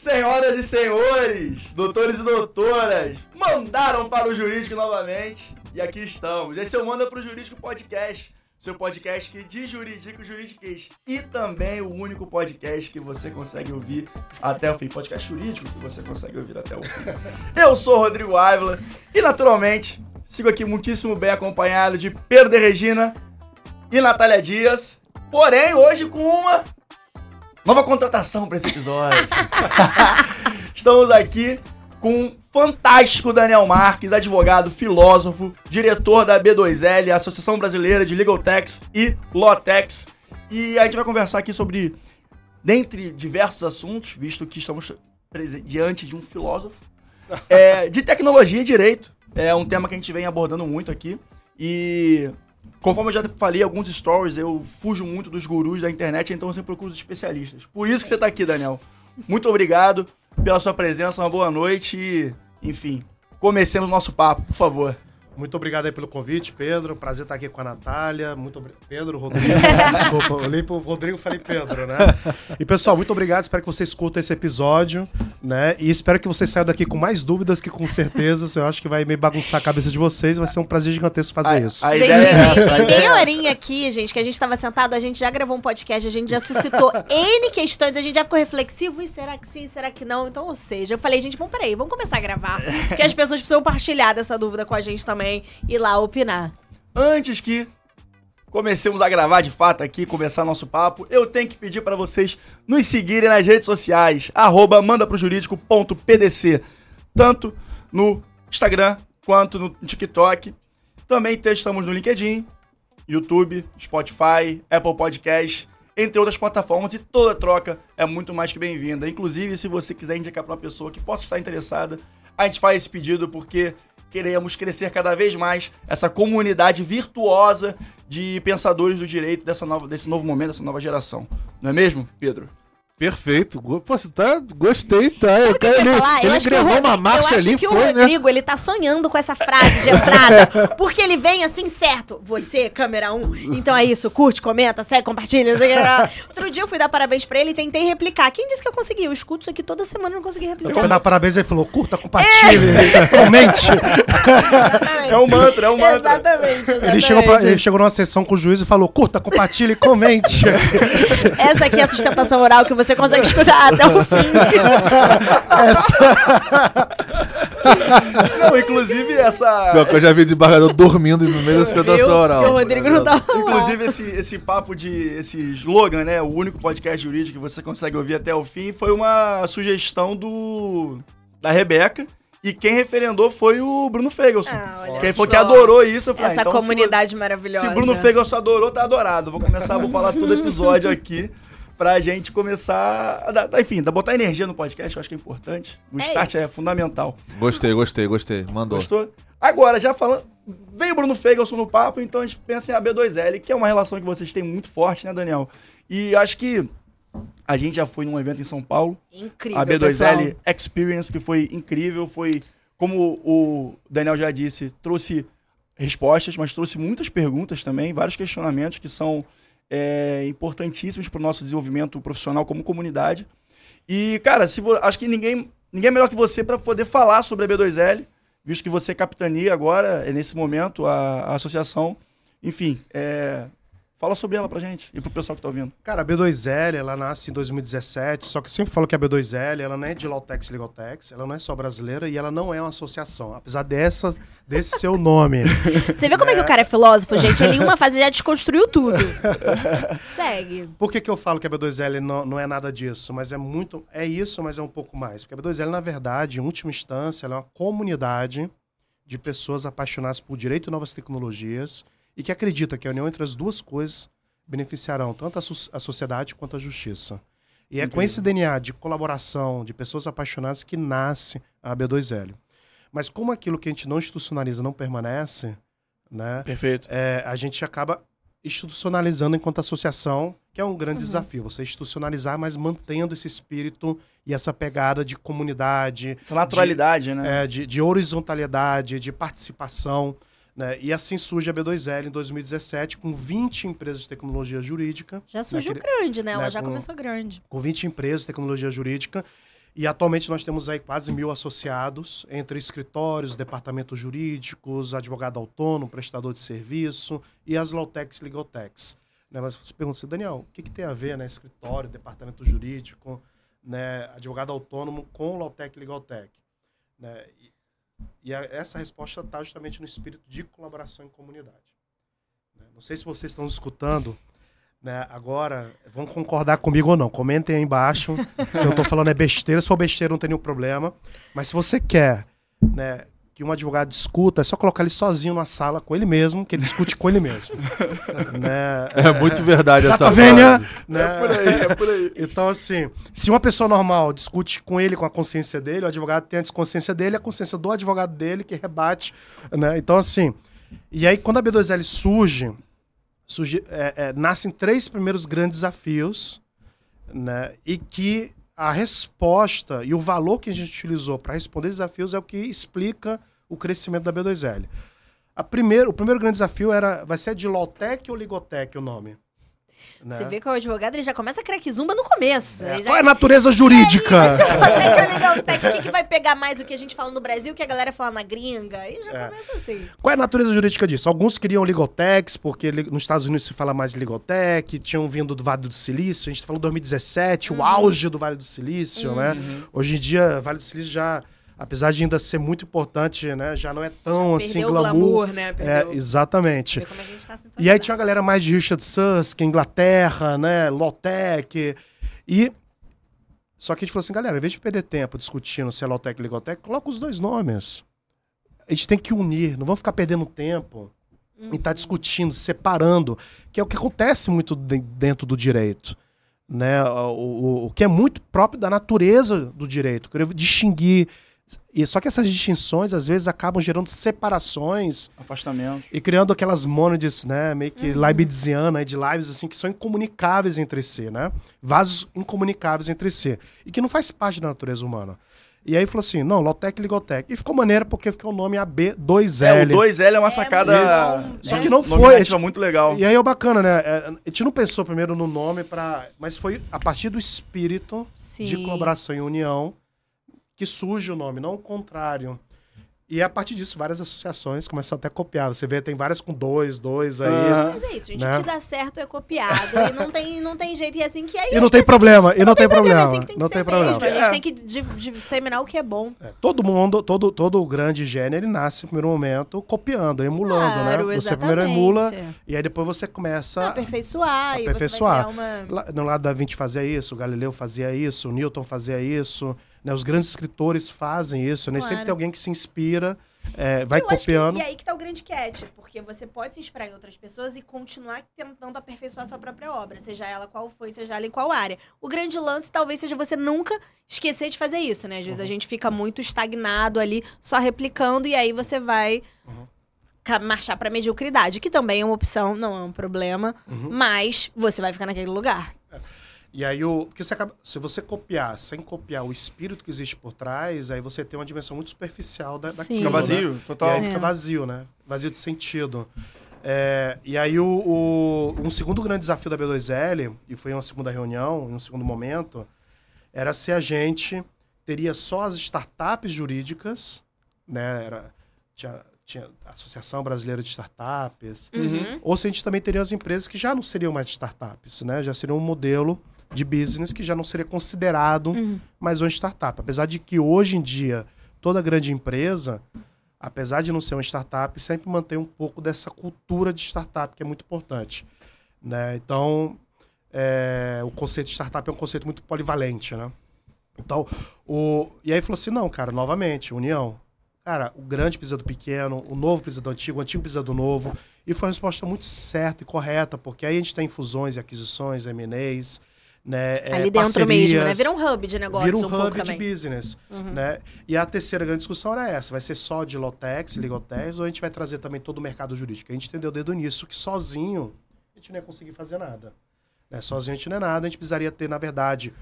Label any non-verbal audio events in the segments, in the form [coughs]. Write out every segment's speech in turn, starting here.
Senhoras e senhores, doutores e doutoras, mandaram para o Jurídico novamente e aqui estamos. Esse é o Manda para o Jurídico Podcast, seu podcast que de jurídico juridiquês e também o único podcast que você consegue ouvir até o fim. Podcast jurídico que você consegue ouvir até o fim. [laughs] Eu sou o Rodrigo Ávila e naturalmente sigo aqui muitíssimo bem acompanhado de Pedro de Regina e Natália Dias. Porém, hoje com uma nova contratação para esse episódio. [laughs] Estamos aqui com um fantástico Daniel Marques, advogado, filósofo, diretor da B2L, Associação Brasileira de Legal Tax e Law Tax. E a gente vai conversar aqui sobre, dentre diversos assuntos, visto que estamos diante de um filósofo, [laughs] é, de tecnologia e direito. É um tema que a gente vem abordando muito aqui. E Conforme eu já falei alguns stories, eu fujo muito dos gurus da internet, então eu sempre procuro os especialistas. Por isso que você está aqui, Daniel. Muito obrigado pela sua presença, uma boa noite e, enfim, comecemos nosso papo, por favor. Muito obrigado aí pelo convite, Pedro. Prazer estar aqui com a Natália. Muito obrigado. Pedro, Rodrigo. [laughs] Desculpa, eu olhei pro Rodrigo e falei Pedro, né? E pessoal, muito obrigado. Espero que vocês escutem esse episódio, né? E espero que vocês saiam daqui com mais dúvidas que com certezas. Eu acho que vai meio bagunçar a cabeça de vocês. Vai ser um prazer gigantesco fazer a, isso. A gente, é meia horinha aqui, gente, que a gente estava sentado, a gente já gravou um podcast, a gente já suscitou N questões, a gente já ficou reflexivo. E será que sim, será que não? Então, ou seja, eu falei, gente, vamos peraí, vamos começar a gravar. Porque as pessoas precisam partilhar dessa dúvida com a gente também também ir lá opinar. Antes que comecemos a gravar de fato aqui, começar nosso papo, eu tenho que pedir para vocês nos seguirem nas redes sociais, arroba mandaprojurídico.pdc, tanto no Instagram quanto no TikTok. Também estamos no LinkedIn, YouTube, Spotify, Apple Podcast, entre outras plataformas, e toda troca é muito mais que bem-vinda. Inclusive, se você quiser indicar para uma pessoa que possa estar interessada, a gente faz esse pedido porque queremos crescer cada vez mais essa comunidade virtuosa de pensadores do direito dessa nova, desse novo momento, dessa nova geração. Não é mesmo, Pedro? Perfeito. Poxa, tá, gostei, tá. Eu quero, ele, falar? ele gravou uma marcha ali, que foi, o né? Rodrigo, né? ele tá sonhando com essa frase de entrada, [laughs] porque ele vem assim, certo, você, câmera 1, então é isso, curte, comenta, segue, compartilha, Outro dia eu fui dar parabéns pra ele e tentei replicar. Quem disse que eu consegui? Eu escuto isso aqui toda semana e não consegui replicar. Eu fui dar parabéns e ele falou, curta, compartilha, é. [laughs] comente. é um mantra, é um mantra. Exatamente, exatamente. Ele chegou, pra, ele chegou numa sessão com o juiz e falou, curta, compartilha e comente. Essa aqui é a sustentação oral que você você consegue escutar até o fim. [laughs] essa... Não, inclusive essa. Pior que eu já vi desembargador dormindo no meio da sustentação oral. O Rodrigo não tava. Inclusive, esse, esse papo de. esse slogan, né? O único podcast jurídico que você consegue ouvir até o fim foi uma sugestão do. da Rebeca. E quem referendou foi o Bruno Fegelson. Ah, quem falou que adorou isso. Eu falei, Essa ah, então, comunidade se, maravilhosa. Se Bruno Fegelson adorou, tá adorado. Vou começar, vou falar todo episódio aqui pra gente começar a dar, enfim, dar, botar energia no podcast, eu acho que é importante. O é start isso. é fundamental. Gostei, gostei, gostei. Mandou. Gostou? Agora, já falando. Veio o Bruno Fegelson no papo, então a gente pensa em AB2L, que é uma relação que vocês têm muito forte, né, Daniel? E acho que a gente já foi num evento em São Paulo. Incrível. A B2L Experience, que foi incrível. Foi, como o Daniel já disse, trouxe respostas, mas trouxe muitas perguntas também, vários questionamentos que são é, importantíssimos para o nosso desenvolvimento profissional como comunidade. E, cara, se acho que ninguém, ninguém é melhor que você para poder falar sobre a B2L, visto que você capitania agora, é nesse momento, a, a associação. Enfim, é, Fala sobre ela pra gente e pro pessoal que tá ouvindo. Cara, a B2L, ela nasce em 2017, só que eu sempre falo que a B2L, ela não é de Lautex Legaltex, ela não é só brasileira e ela não é uma associação, apesar dessa, desse seu nome. [laughs] Você vê como é. é que o cara é filósofo, gente? Ele em uma fase já desconstruiu tudo. [laughs] Segue. Por que que eu falo que a B2L não, não é nada disso? Mas é muito... É isso, mas é um pouco mais. Porque a B2L, na verdade, em última instância, ela é uma comunidade de pessoas apaixonadas por direito e novas tecnologias e que acredita que a união entre as duas coisas beneficiarão tanto a, so a sociedade quanto a justiça. E Incrível. é com esse DNA de colaboração, de pessoas apaixonadas, que nasce a B2L. Mas como aquilo que a gente não institucionaliza não permanece, né? Perfeito. É, a gente acaba institucionalizando enquanto associação, que é um grande uhum. desafio. Você institucionalizar, mas mantendo esse espírito e essa pegada de comunidade. Essa naturalidade, de, né? É, de, de horizontalidade, de participação. Né? E assim surge a B2L em 2017, com 20 empresas de tecnologia jurídica. Já surgiu né? grande, né? Ela né? já com, começou grande. Com 20 empresas de tecnologia jurídica. E atualmente nós temos aí quase mil associados, entre escritórios, departamentos jurídicos, advogado autônomo, prestador de serviço e as Lawtechs e Legaltechs. Né? Mas você pergunta assim, Daniel, o que, que tem a ver, né? Escritório, departamento jurídico, né? advogado autônomo com Lawtech e Legaltech? Né? E, a, essa resposta está justamente no espírito de colaboração em comunidade. Né? Não sei se vocês estão escutando, né? Agora, vão concordar comigo ou não. Comentem aí embaixo [laughs] se eu estou falando é besteira. Se for besteira, não tem nenhum problema. Mas se você quer né, que um advogado discuta, é só colocar ele sozinho na sala com ele mesmo, que ele discute com ele mesmo. [laughs] né? É muito verdade essa tá né? É por aí, é por aí. Então, assim, se uma pessoa normal discute com ele, com a consciência dele, o advogado tem a desconsciência dele, a consciência do advogado dele que rebate, né? Então, assim, e aí quando a B2L surge, surge é, é, nascem três primeiros grandes desafios, né? E que a resposta e o valor que a gente utilizou para responder desafios é o que explica o crescimento da B2L. A primeiro, o primeiro grande desafio era, vai ser de Lotec ou Ligotec o nome? Né? Você vê que o advogado ele já começa a craquezumba no começo. É. Já... Qual é a natureza jurídica? O que, que vai pegar mais o que a gente fala no Brasil que a galera fala na gringa? Aí já é. começa assim. Qual é a natureza jurídica disso? Alguns queriam Ligotex, porque nos Estados Unidos se fala mais Ligotec, tinham vindo do Vale do Silício. A gente tá falando 2017, uhum. o auge do Vale do Silício, né? uhum. né? Hoje em dia, Vale do Silício já apesar de ainda ser muito importante, né, já não é tão assim glamour. glamour né? Perdeu. É, exatamente. Tá e aí tinha a galera mais de Richard Susk, Inglaterra, né, Lotec. E só que a gente falou assim, galera, em vez de perder tempo discutindo se é Lotec ou Ligotec, coloca os dois nomes. A gente tem que unir, não vamos ficar perdendo tempo uhum. e estar tá discutindo, separando, que é o que acontece muito dentro do direito. Né? O, o, o que é muito próprio da natureza do direito. Querer distinguir e só que essas distinções às vezes acabam gerando separações, afastamento e criando aquelas mônades, né, meio que uhum. leibidiana, de lives assim que são incomunicáveis entre si, né? Vasos incomunicáveis entre si e que não faz parte da natureza humana. E aí falou assim: não, Lotec e Ligotec. E ficou maneiro porque ficou o nome AB2L. É, o 2L é uma sacada. É, Só que não foi. Gente, muito legal. E aí é bacana, né? É, a gente não pensou primeiro no nome, para mas foi a partir do espírito Sim. de colaboração e união que surge o nome, não o contrário. E a partir disso, várias associações começam até a copiar. Você vê, tem várias com dois, dois aí. Mas é isso, gente. Né? O que dá certo é copiado. e não tem, não tem jeito. E assim que aí. E não tem problema. E não, tem problema. Assim tem não tem problema. Mesmo. A gente é. tem que disseminar o que é bom. É, todo mundo, todo, todo grande gênero, ele nasce no primeiro momento copiando, emulando, claro, né? Você primeiro emula e aí depois você começa a aperfeiçoar. A aperfeiçoar. Uma... No lado da Vinci fazia isso, o Galileu fazia isso, o Newton fazia isso. Né? Os grandes escritores fazem isso, né? Claro. Sempre tem alguém que se inspira, é, vai eu copiando. Que, e aí que tá o grande catch, porque você pode se inspirar em outras pessoas e continuar tentando aperfeiçoar sua própria obra, seja ela qual foi, seja ela em qual área. O grande lance talvez seja você nunca esquecer de fazer isso, né? Às vezes uhum. a gente fica muito estagnado ali, só replicando, e aí você vai. Uhum marchar para mediocridade, que também é uma opção, não é um problema, uhum. mas você vai ficar naquele lugar. É. E aí, o, porque você acaba, se você copiar sem copiar o espírito que existe por trás, aí você tem uma dimensão muito superficial da, daquilo. Fica vazio, né? total. E aí é. fica vazio, né? Vazio de sentido. É, e aí, o, o, um segundo grande desafio da B2L, e foi uma segunda reunião, em um segundo momento, era se a gente teria só as startups jurídicas, né? Era, tinha, tinha a Associação Brasileira de Startups, uhum. ou se a gente também teria as empresas que já não seriam mais startups, né? Já seriam um modelo de business que já não seria considerado uhum. mais uma startup. Apesar de que hoje em dia toda grande empresa, apesar de não ser uma startup, sempre mantém um pouco dessa cultura de startup que é muito importante. Né? Então, é, o conceito de startup é um conceito muito polivalente, né? Então, o... e aí falou assim, não, cara, novamente, união. Cara, o grande precisa do pequeno, o novo precisa do antigo, o antigo precisa do novo. E foi uma resposta muito certa e correta, porque aí a gente tem fusões e aquisições, M&As, né? É, Ali dentro mesmo, né? Vira um hub de negócio. Vira um, um hub de business. Uhum. Né? E a terceira grande discussão era essa: vai ser só de Lotex, Ligotex, ou a gente vai trazer também todo o mercado jurídico? A gente entendeu o início que sozinho a gente não ia conseguir fazer nada. Né? Sozinho a gente não é nada, a gente precisaria ter, na verdade,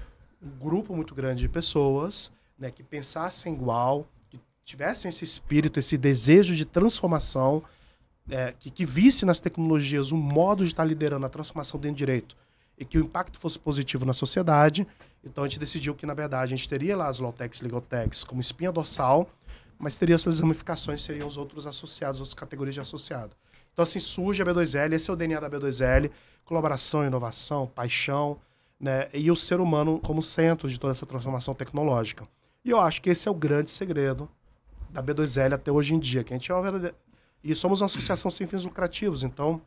um grupo muito grande de pessoas né, que pensassem igual, que tivessem esse espírito, esse desejo de transformação, é, que, que visse nas tecnologias um modo de estar liderando a transformação dentro do direito e que o impacto fosse positivo na sociedade. Então a gente decidiu que, na verdade, a gente teria lá as Lawtechs, Legaltechs como espinha dorsal, mas teria essas ramificações, seriam os outros associados, outras categorias de associado. Então assim surge a B2L, esse é o DNA da B2L, colaboração, inovação, paixão, né? E o ser humano como centro de toda essa transformação tecnológica. E eu acho que esse é o grande segredo da B2L até hoje em dia, que a gente é uma verdadeira... E somos uma associação sem fins lucrativos, então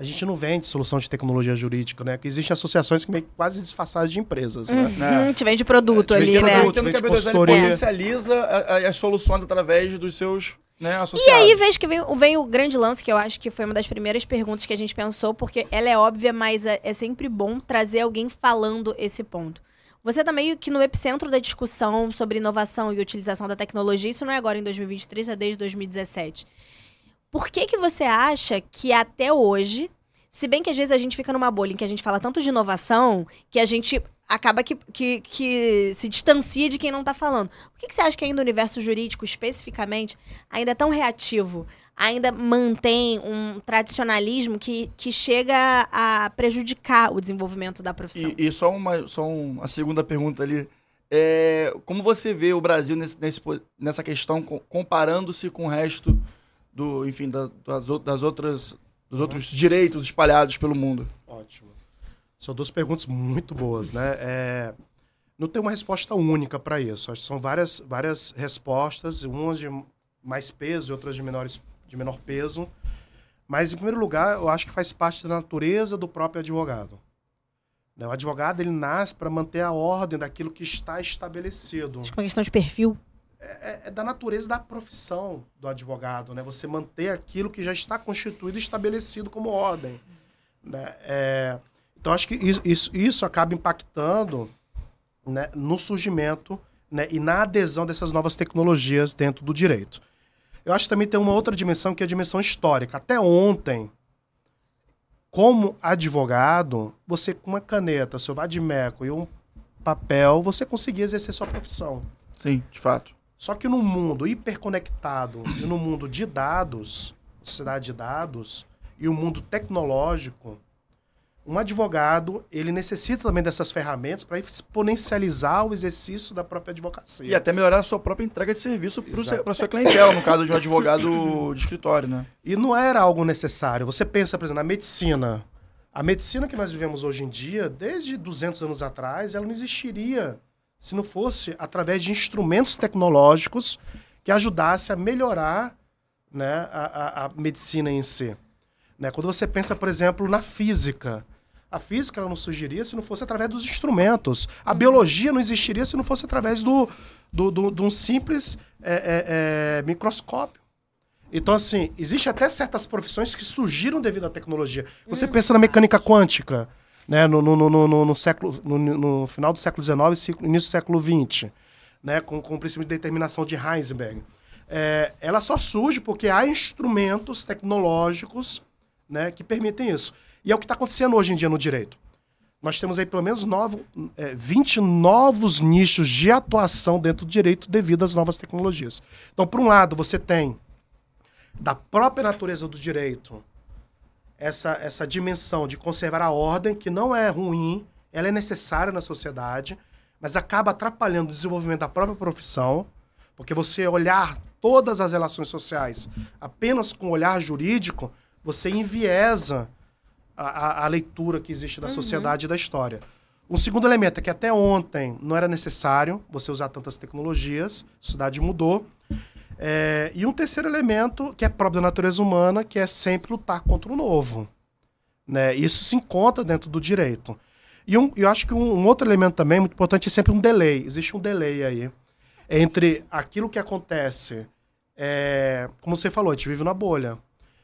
a gente não vende solução de tecnologia jurídica, né? Que existem associações que meio quase disfarçadas de empresas, né? Uhum, é. Te vende produto ali, vende né? Produto, Tendo que a B2L potencializa as soluções através dos seus né, associados. E aí vejo que vem, vem, o grande lance, que eu acho que foi uma das primeiras perguntas que a gente pensou, porque ela é óbvia, mas é, é sempre bom trazer alguém falando esse ponto. Você está meio que no epicentro da discussão sobre inovação e utilização da tecnologia. Isso não é agora em 2023, é desde 2017. Por que, que você acha que até hoje, se bem que às vezes a gente fica numa bolha em que a gente fala tanto de inovação, que a gente acaba que, que, que se distancia de quem não está falando. Por que, que você acha que ainda o universo jurídico, especificamente, ainda é tão reativo? Ainda mantém um tradicionalismo que, que chega a prejudicar o desenvolvimento da profissão? E, e só, uma, só uma segunda pergunta ali. É, como você vê o Brasil nesse, nesse, nessa questão, comparando-se com o resto do, enfim, da, das, das outras, dos outros direitos espalhados pelo mundo? Ótimo. São duas perguntas muito boas, né? É, não tem uma resposta única para isso. Acho que são várias, várias respostas, umas de mais peso e outras de, menores, de menor peso. Mas, em primeiro lugar, eu acho que faz parte da natureza do próprio advogado. Né? O advogado ele nasce para manter a ordem daquilo que está estabelecido. Acho que é uma questão de perfil. É, é, é, da natureza da profissão do advogado, né? Você manter aquilo que já está constituído e estabelecido como ordem. Né? É, então, acho que isso, isso, isso acaba impactando né, no surgimento né, e na adesão dessas novas tecnologias dentro do direito. Eu acho que também tem uma outra dimensão, que é a dimensão histórica. Até ontem, como advogado, você com uma caneta, seu vadimeco e um papel, você conseguia exercer sua profissão. Sim, de fato. Só que no mundo hiperconectado e no mundo de dados, sociedade de dados, e o mundo tecnológico, um advogado ele necessita também dessas ferramentas para exponencializar o exercício da própria advocacia. E até melhorar a sua própria entrega de serviço para a sua clientela, no caso de um advogado de escritório, né? E não era algo necessário. Você pensa, por exemplo, na medicina. A medicina que nós vivemos hoje em dia, desde 200 anos atrás, ela não existiria se não fosse através de instrumentos tecnológicos que ajudasse a melhorar né, a, a, a medicina em si. Né? Quando você pensa, por exemplo, na física, a física não surgiria se não fosse através dos instrumentos. A uhum. biologia não existiria se não fosse através do, do, do, de um simples é, é, é, microscópio. Então, assim, existe até certas profissões que surgiram devido à tecnologia. Você uhum. pensa na mecânica quântica né, no, no, no, no século, no, final do século XIX e início do século XX, né, com, com o princípio de determinação de Heisenberg. É, ela só surge porque há instrumentos tecnológicos né, que permitem isso. E é o que está acontecendo hoje em dia no direito. Nós temos aí pelo menos novo, é, 20 novos nichos de atuação dentro do direito devido às novas tecnologias. Então, por um lado, você tem da própria natureza do direito essa, essa dimensão de conservar a ordem, que não é ruim, ela é necessária na sociedade, mas acaba atrapalhando o desenvolvimento da própria profissão, porque você olhar todas as relações sociais apenas com o olhar jurídico, você enviesa a, a, a leitura que existe da uhum. sociedade e da história. Um segundo elemento é que até ontem não era necessário você usar tantas tecnologias, a sociedade mudou. É, e um terceiro elemento, que é próprio da natureza humana, que é sempre lutar contra o novo. Né? Isso se encontra dentro do direito. E um, eu acho que um, um, outro elemento também muito importante é sempre um delay. Existe um delay aí entre aquilo que acontece, é, como você falou, a gente vive na bolha.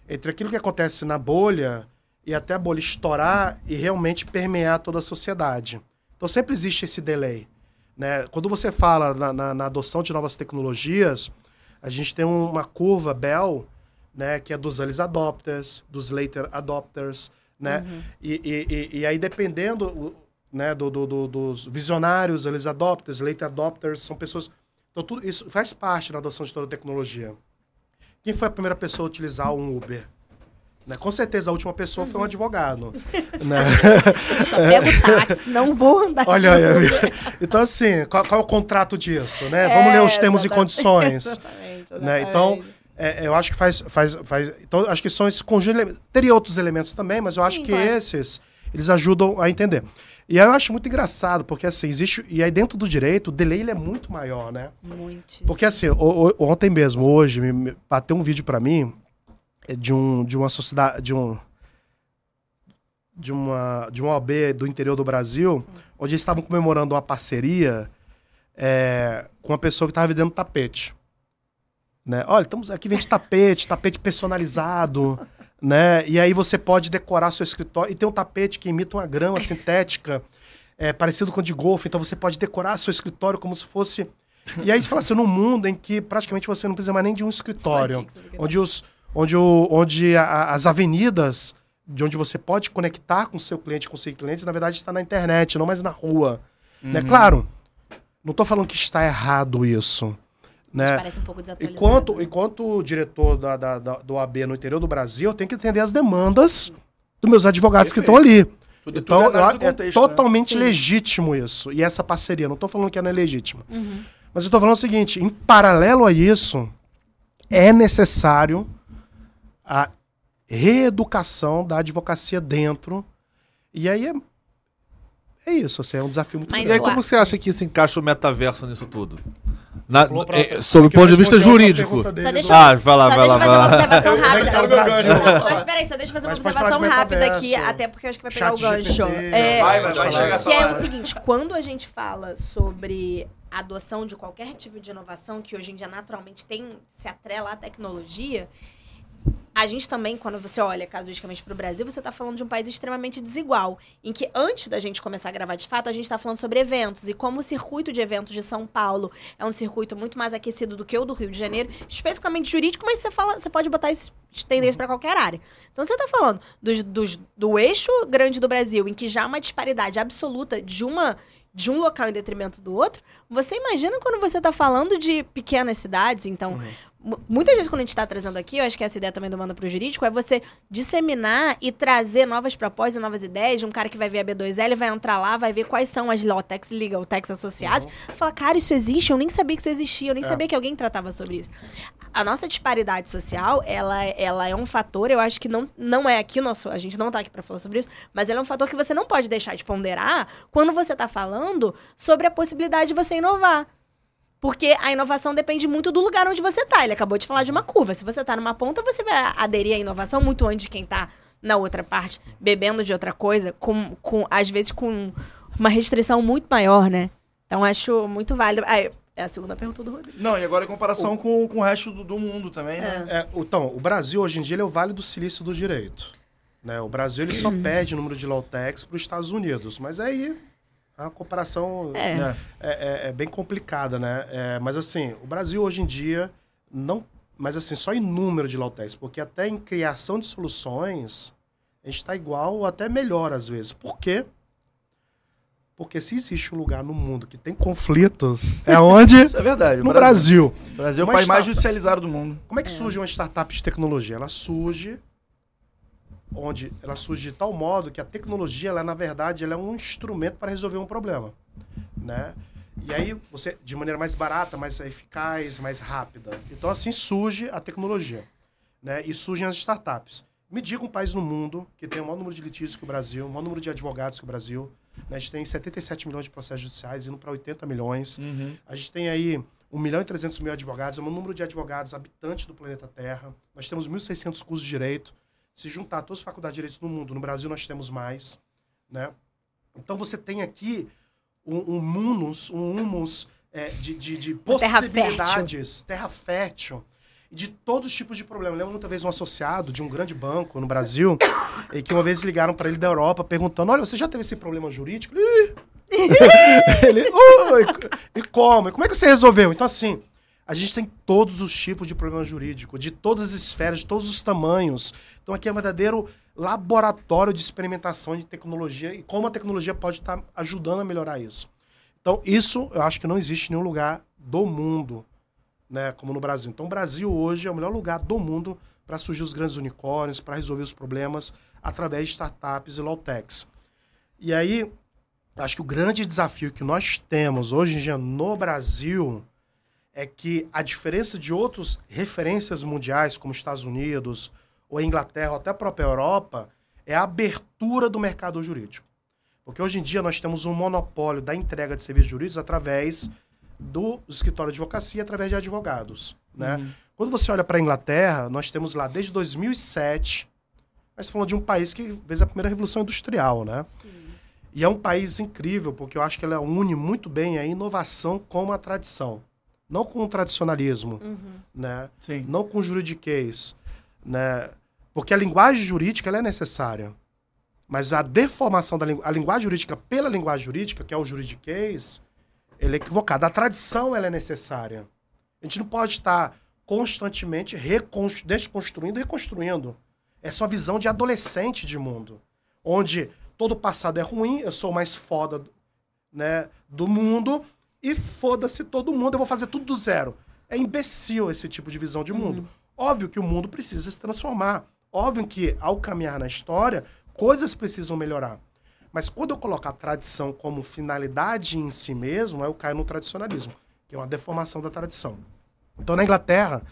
Entre aquilo que acontece na bolha e até a bolha estourar e realmente permear toda a sociedade. Então sempre existe esse delay. Né? Quando você fala na, na, na adoção de novas tecnologias, a gente tem uma curva Bell, né, que é dos early adopters, dos later adopters, né? Uhum. E, e, e, aí, dependendo né, do, do, do, dos visionários, early adopters, later adopters, são pessoas... Então, tudo isso faz parte da adoção de toda a tecnologia. Quem foi a primeira pessoa a utilizar um Uber? Né? Com certeza a última pessoa uhum. foi um uhum. advogado. [laughs] né? Só pego táxi, não vou andar. Olha, olha. Então, assim, qual, qual, é o contrato disso? Né? É, Vamos ler os termos e condições. [laughs] Exatamente, exatamente. Né? Então, é, eu acho que faz, faz, faz. Então, acho que são esses conjuntos. Teria outros elementos também, mas eu Sim, acho que claro. esses eles ajudam a entender. E aí eu acho muito engraçado, porque assim, existe. E aí dentro do direito, o delay ele é muito maior, né? Muito. Porque assim, o, o, ontem mesmo, hoje, me, bateu um vídeo para mim é, de, um, de uma sociedade. De um. De uma, de uma OAB do interior do Brasil, hum. onde eles estavam comemorando uma parceria é, com uma pessoa que estava vendendo tapete. Né? Olha, estamos aqui vende tapete, tapete personalizado [laughs] né? E aí você pode decorar seu escritório. E tem um tapete que imita uma grama sintética, [laughs] é, parecido com o de golfe. Então você pode decorar seu escritório como se fosse. E aí a gente fala assim, num mundo em que praticamente você não precisa mais nem de um escritório, onde, os, onde, o, onde a, as avenidas de onde você pode conectar com o seu cliente, com seus clientes, na verdade está na internet, não mais na rua. Né? Uhum. Né? Claro, não estou falando que está errado isso. Né? Parece um pouco desatualizado. Enquanto, enquanto diretor da, da, da, do AB no interior do Brasil, eu tenho que entender as demandas dos meus advogados Perfeito. que estão ali. Tudo, então, tudo é, contexto, é totalmente né? legítimo isso. E essa parceria. Não estou falando que ela é legítima. Uhum. Mas eu estou falando o seguinte: em paralelo a isso, é necessário a reeducação da advocacia dentro. E aí é, é isso, assim, é um desafio muito grande. E aí, como você acha que se encaixa o metaverso nisso tudo? Na, pra, é, sob o ponto de vista jurídico. Deixa, ah, vai lá, vai lá. Só deixa eu fazer uma observação [laughs] rápida. mas peraí, só deixa eu fazer uma observação rápida aqui, até porque eu acho que vai pegar o gancho. É, vai, vai, vai chegar Que é o seguinte, quando a gente fala sobre adoção de qualquer tipo de inovação, que hoje em dia naturalmente tem, se atrela à tecnologia, a gente também, quando você olha casuisticamente para o Brasil, você está falando de um país extremamente desigual, em que antes da gente começar a gravar de fato, a gente está falando sobre eventos e como o circuito de eventos de São Paulo é um circuito muito mais aquecido do que o do Rio de Janeiro, especificamente jurídico, mas você fala, você pode botar isso, estender isso para qualquer área. Então você está falando dos, dos, do eixo grande do Brasil, em que já há uma disparidade absoluta de uma de um local em detrimento do outro, você imagina quando você está falando de pequenas cidades, então uhum muitas vezes quando a gente está trazendo aqui, eu acho que essa ideia também do Manda pro Jurídico, é você disseminar e trazer novas propostas, novas ideias de um cara que vai ver a B2L, vai entrar lá, vai ver quais são as Lawtex, Legal Tex associadas, uhum. fala, cara, isso existe, eu nem sabia que isso existia, eu nem é. sabia que alguém tratava sobre isso. A nossa disparidade social, ela, ela é um fator, eu acho que não, não é aqui, nosso, a gente não está aqui para falar sobre isso, mas ela é um fator que você não pode deixar de ponderar quando você está falando sobre a possibilidade de você inovar. Porque a inovação depende muito do lugar onde você está. Ele acabou de falar de uma curva. Se você está numa ponta, você vai aderir à inovação muito antes de quem está na outra parte, bebendo de outra coisa, com, com às vezes com uma restrição muito maior, né? Então acho muito válido. Ah, é a segunda pergunta do Rodrigo. Não, e agora em comparação o... com, com o resto do, do mundo também, né? É. É, então, o Brasil hoje em dia é o Vale do Silício do Direito. Né? O Brasil ele só perde o número de low-techs para os Estados Unidos. Mas aí é uma comparação é. Né, é, é, é bem complicada, né? É, mas assim, o Brasil hoje em dia não. Mas assim, só em número de Lautex, porque até em criação de soluções, a gente está igual ou até melhor às vezes. Por quê? Porque se existe um lugar no mundo que tem conflitos, é [laughs] onde? Isso é verdade. No Brasil. Brasil. O Brasil é o país mais judicializado do mundo. Como é que surge uma startup de tecnologia? Ela surge onde ela surge de tal modo que a tecnologia, ela, na verdade, ela é um instrumento para resolver um problema, né? E aí, você, de maneira mais barata, mais eficaz, mais rápida. Então, assim surge a tecnologia, né? E surgem as startups. Me diga um país no mundo que tem o maior número de litígios que o Brasil, o maior número de advogados que o Brasil. Né? A gente tem 77 milhões de processos judiciais, indo para 80 milhões. Uhum. A gente tem aí 1 milhão e 300 mil advogados, é o maior número de advogados habitantes do planeta Terra. Nós temos 1.600 cursos de direito se juntar todas as faculdades de direitos no mundo, no Brasil nós temos mais, né? Então você tem aqui um, um munus, um humus é, de, de, de possibilidades, terra fértil, de todos os tipos de problemas. lembro muitas vezes um associado de um grande banco no Brasil, [coughs] e que uma vez ligaram para ele da Europa perguntando: Olha, você já teve esse problema jurídico? [laughs] ele, e como? E como é que você resolveu? Então, assim, a gente tem todos os tipos de problema jurídico, de todas as esferas, de todos os tamanhos. Então aqui é um verdadeiro laboratório de experimentação de tecnologia e como a tecnologia pode estar ajudando a melhorar isso. Então isso eu acho que não existe em nenhum lugar do mundo né, como no Brasil. Então, o Brasil hoje é o melhor lugar do mundo para surgir os grandes unicórnios, para resolver os problemas através de startups e low-techs. E aí, acho que o grande desafio que nós temos hoje em dia no Brasil é que a diferença de outras referências mundiais, como Estados Unidos, ou Inglaterra, ou até a própria Europa, é a abertura do mercado jurídico. Porque hoje em dia nós temos um monopólio da entrega de serviços jurídicos através do escritório de advocacia, através de advogados. Né? Uhum. Quando você olha para a Inglaterra, nós temos lá desde 2007, nós falando de um país que fez a primeira revolução industrial, né? Sim. E é um país incrível, porque eu acho que ela une muito bem a inovação com a tradição. Não com o tradicionalismo, uhum. né? Sim. Não com o juridiquês, né? Porque a linguagem jurídica ela é necessária. Mas a deformação da a linguagem jurídica pela linguagem jurídica, que é o juridiquês, ele é equivocado. A tradição ela é necessária. A gente não pode estar constantemente desconstruindo e reconstruindo. É só visão de adolescente de mundo. Onde todo o passado é ruim, eu sou o mais foda né, do mundo, e foda-se todo mundo, eu vou fazer tudo do zero. É imbecil esse tipo de visão de mundo. Uhum. Óbvio que o mundo precisa se transformar. Óbvio que, ao caminhar na história, coisas precisam melhorar. Mas quando eu coloco a tradição como finalidade em si mesmo, eu caio no tradicionalismo, que é uma deformação da tradição. Então, na Inglaterra,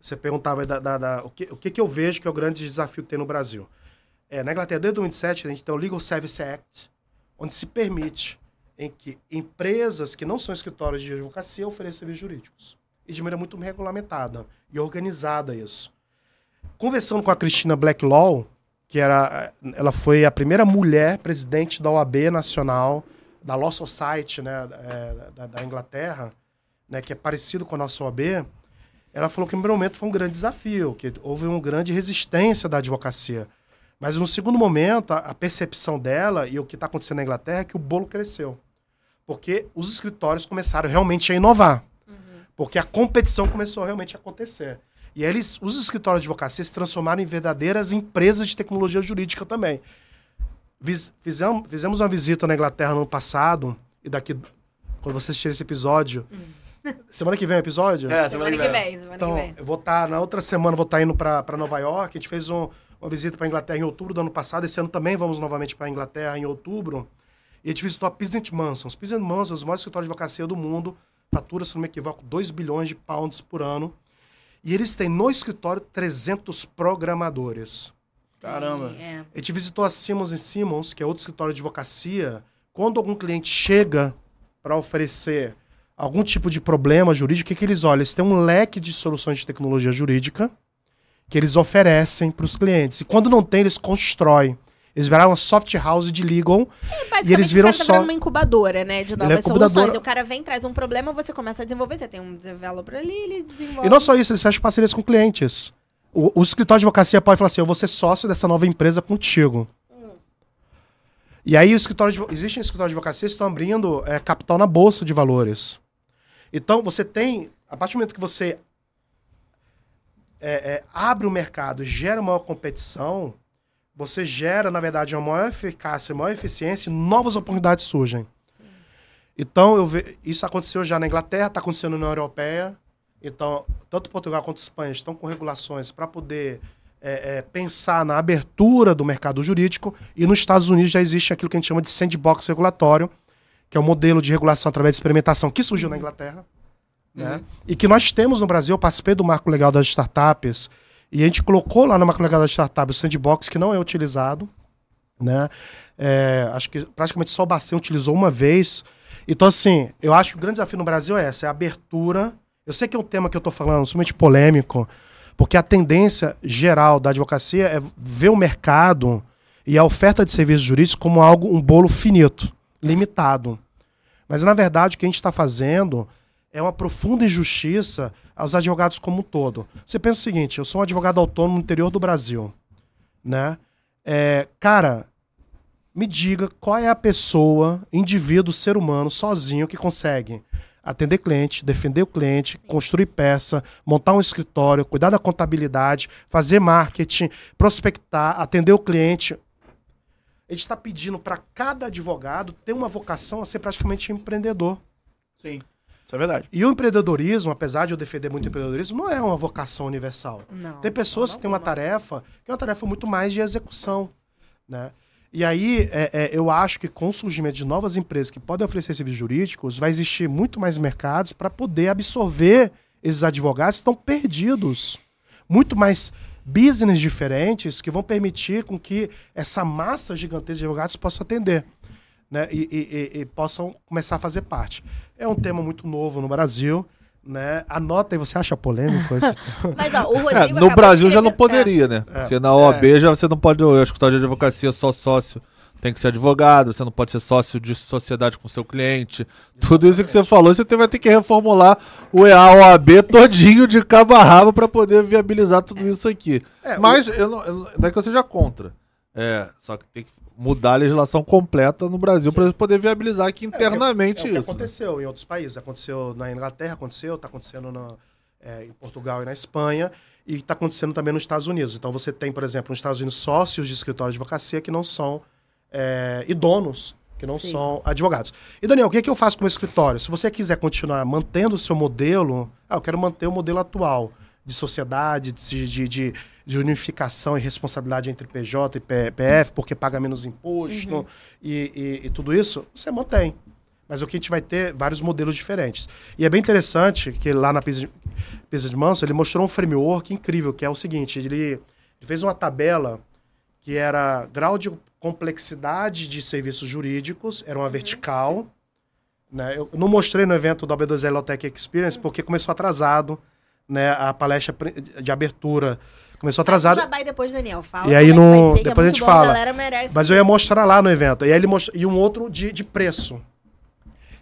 você perguntava da, da, da, o, que, o que, que eu vejo que é o grande desafio que tem no Brasil. É, na Inglaterra, desde 2007, a gente tem o Legal Service Act, onde se permite em que empresas que não são escritórios de advocacia ofereçam serviços jurídicos. E de maneira muito regulamentada e organizada isso. Conversando com a Cristina Blacklaw, que era, ela foi a primeira mulher presidente da OAB nacional, da Law Society, né, é, da, da, Inglaterra, né, que é parecido com a nossa OAB. Ela falou que no primeiro momento foi um grande desafio, que houve uma grande resistência da advocacia. Mas no segundo momento, a, a percepção dela e o que está acontecendo na Inglaterra é que o bolo cresceu. Porque os escritórios começaram realmente a inovar. Uhum. Porque a competição começou realmente a acontecer. E eles, os escritórios de advocacia se transformaram em verdadeiras empresas de tecnologia jurídica também. Fizemos, fizemos uma visita na Inglaterra no ano passado, e daqui, quando você assistir esse episódio. Hum. [laughs] Semana que vem é o episódio? É, semana, semana que vem. Semana então, que vem. eu vou estar, tá, na outra semana, vou estar tá indo para Nova York. A gente fez um, uma visita para a Inglaterra em outubro do ano passado. Esse ano também vamos novamente para a Inglaterra em outubro. E a gente visitou a Pisnet Manson. Os Pisnet Manson, os maiores escritórios de advocacia do mundo, fatura, se não me equivoco, 2 bilhões de pounds por ano. E eles têm no escritório 300 programadores. Caramba. É. A gente visitou a Simmons Simmons, que é outro escritório de advocacia. Quando algum cliente chega para oferecer algum tipo de problema jurídico, o que, que eles olham? Eles têm um leque de soluções de tecnologia jurídica que eles oferecem para os clientes. E quando não tem, eles constroem. Eles viraram uma soft house de legal. É, e eles viram o cara tá só. uma incubadora, né? De novas é soluções. O cara vem, traz um problema, você começa a desenvolver. Você tem um developer ali, ele desenvolve. E não só isso, eles fecham parcerias com clientes. O, o escritório de advocacia pode falar assim: eu vou ser sócio dessa nova empresa contigo. Hum. E aí o escritório de, existe um escritório de advocacia que estão abrindo é, capital na bolsa de valores. Então você tem, a partir do momento que você é, é, abre o mercado, gera maior competição, você gera, na verdade, uma maior eficácia, maior eficiência e novas oportunidades surgem. Sim. Então, eu ve... isso aconteceu já na Inglaterra, está acontecendo na União Europeia. Então, tanto Portugal quanto Espanha estão com regulações para poder é, é, pensar na abertura do mercado jurídico. E nos Estados Unidos já existe aquilo que a gente chama de sandbox regulatório, que é o um modelo de regulação através de experimentação que surgiu na Inglaterra. Né? Uhum. E que nós temos no Brasil, eu participei do marco legal das startups e a gente colocou lá numa colegiada de startup o sandbox que não é utilizado. Né? É, acho que praticamente só o Bacen utilizou uma vez. Então, assim, eu acho que o grande desafio no Brasil é essa, é a abertura. Eu sei que é um tema que eu estou falando, somente polêmico, porque a tendência geral da advocacia é ver o mercado e a oferta de serviços jurídicos como algo, um bolo finito, limitado. Mas, na verdade, o que a gente está fazendo é uma profunda injustiça aos advogados como um todo. Você pensa o seguinte: eu sou um advogado autônomo no interior do Brasil, né? É, cara, me diga qual é a pessoa, indivíduo, ser humano, sozinho que consegue atender cliente, defender o cliente, Sim. construir peça, montar um escritório, cuidar da contabilidade, fazer marketing, prospectar, atender o cliente. A gente está pedindo para cada advogado ter uma vocação a ser praticamente empreendedor. Sim. Isso é verdade. E o empreendedorismo, apesar de eu defender muito o empreendedorismo, não é uma vocação universal. Não. Tem pessoas não, que têm uma tarefa que é uma tarefa muito mais de execução, né? E aí, é, é, eu acho que com o surgimento de novas empresas que podem oferecer serviços jurídicos, vai existir muito mais mercados para poder absorver esses advogados que estão perdidos. Muito mais business diferentes que vão permitir com que essa massa gigantesca de advogados possa atender. Né, e, e, e, possam começar a fazer parte. É um tema muito novo no Brasil. Né? Anota aí, você acha polêmico esse [laughs] Mas, ó, o Rodrigo é, No Brasil já não poderia, é. né? Porque na OAB é. já você não pode. O escritório de advocacia só sócio tem que ser advogado, você não pode ser sócio de sociedade com seu cliente. Exatamente. Tudo isso que você falou, você vai ter que reformular o EA OAB todinho de cabo a rabo para poder viabilizar tudo isso aqui. É, Mas o... eu não, eu, não é que eu seja contra. É, só que tem que mudar a legislação completa no Brasil para poder viabilizar aqui internamente é, é, é isso. aconteceu né? em outros países. Aconteceu na Inglaterra, aconteceu, está acontecendo na, é, em Portugal e na Espanha, e está acontecendo também nos Estados Unidos. Então você tem, por exemplo, nos Estados Unidos sócios de escritório de advocacia que não são é, e donos que não Sim. são advogados. E Daniel, o que, é que eu faço com o escritório? Se você quiser continuar mantendo o seu modelo, ah, eu quero manter o modelo atual de sociedade, de, de, de, de unificação e responsabilidade entre PJ e PF, porque paga menos imposto uhum. e, e, e, tudo isso, você mantém. Mas o que a gente vai ter vários modelos diferentes. E é bem interessante que lá na Pisa, de Manso ele mostrou um framework incrível, que é o seguinte, ele, ele fez uma tabela que era grau de complexidade de serviços jurídicos, era uma uhum. vertical. Né? Eu não mostrei no evento da B2L Tech Experience porque começou atrasado né, a palestra de abertura começou atrasado. Já vai depois, Daniel. Fala e aí no, ser, depois é a gente bom, fala. A Mas eu ia mostrar lá no evento. E aí ele mostrou, e um outro de, de preço.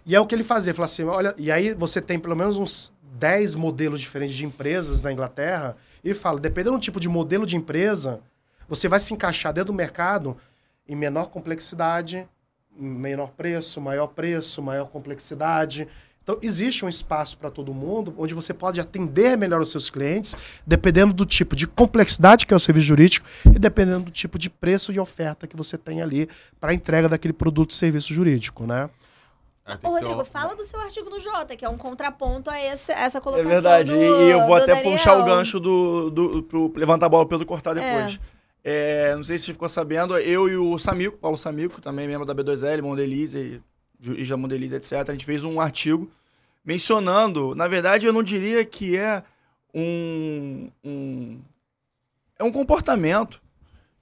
E é o que ele fazia, falou assim, olha, e aí você tem pelo menos uns 10 modelos diferentes de empresas na Inglaterra e fala, dependendo do tipo de modelo de empresa, você vai se encaixar dentro do mercado em menor complexidade, menor preço, maior preço, maior complexidade. Então, existe um espaço para todo mundo onde você pode atender melhor os seus clientes, dependendo do tipo de complexidade que é o serviço jurídico e dependendo do tipo de preço e oferta que você tem ali para a entrega daquele produto e serviço jurídico, né? É, Ô, Rodrigo, fala do seu artigo do Jota, que é um contraponto a esse, essa é colocação. É verdade, do, e eu vou até Daniel. puxar o gancho do, do, pro levantar a bola pelo cortar depois. É. É, não sei se você ficou sabendo, eu e o Samico, Paulo Samico, também membro da B2L, Mondelize, Isla Mondelize, etc. A gente fez um artigo mencionando, na verdade, eu não diria que é um, um é um comportamento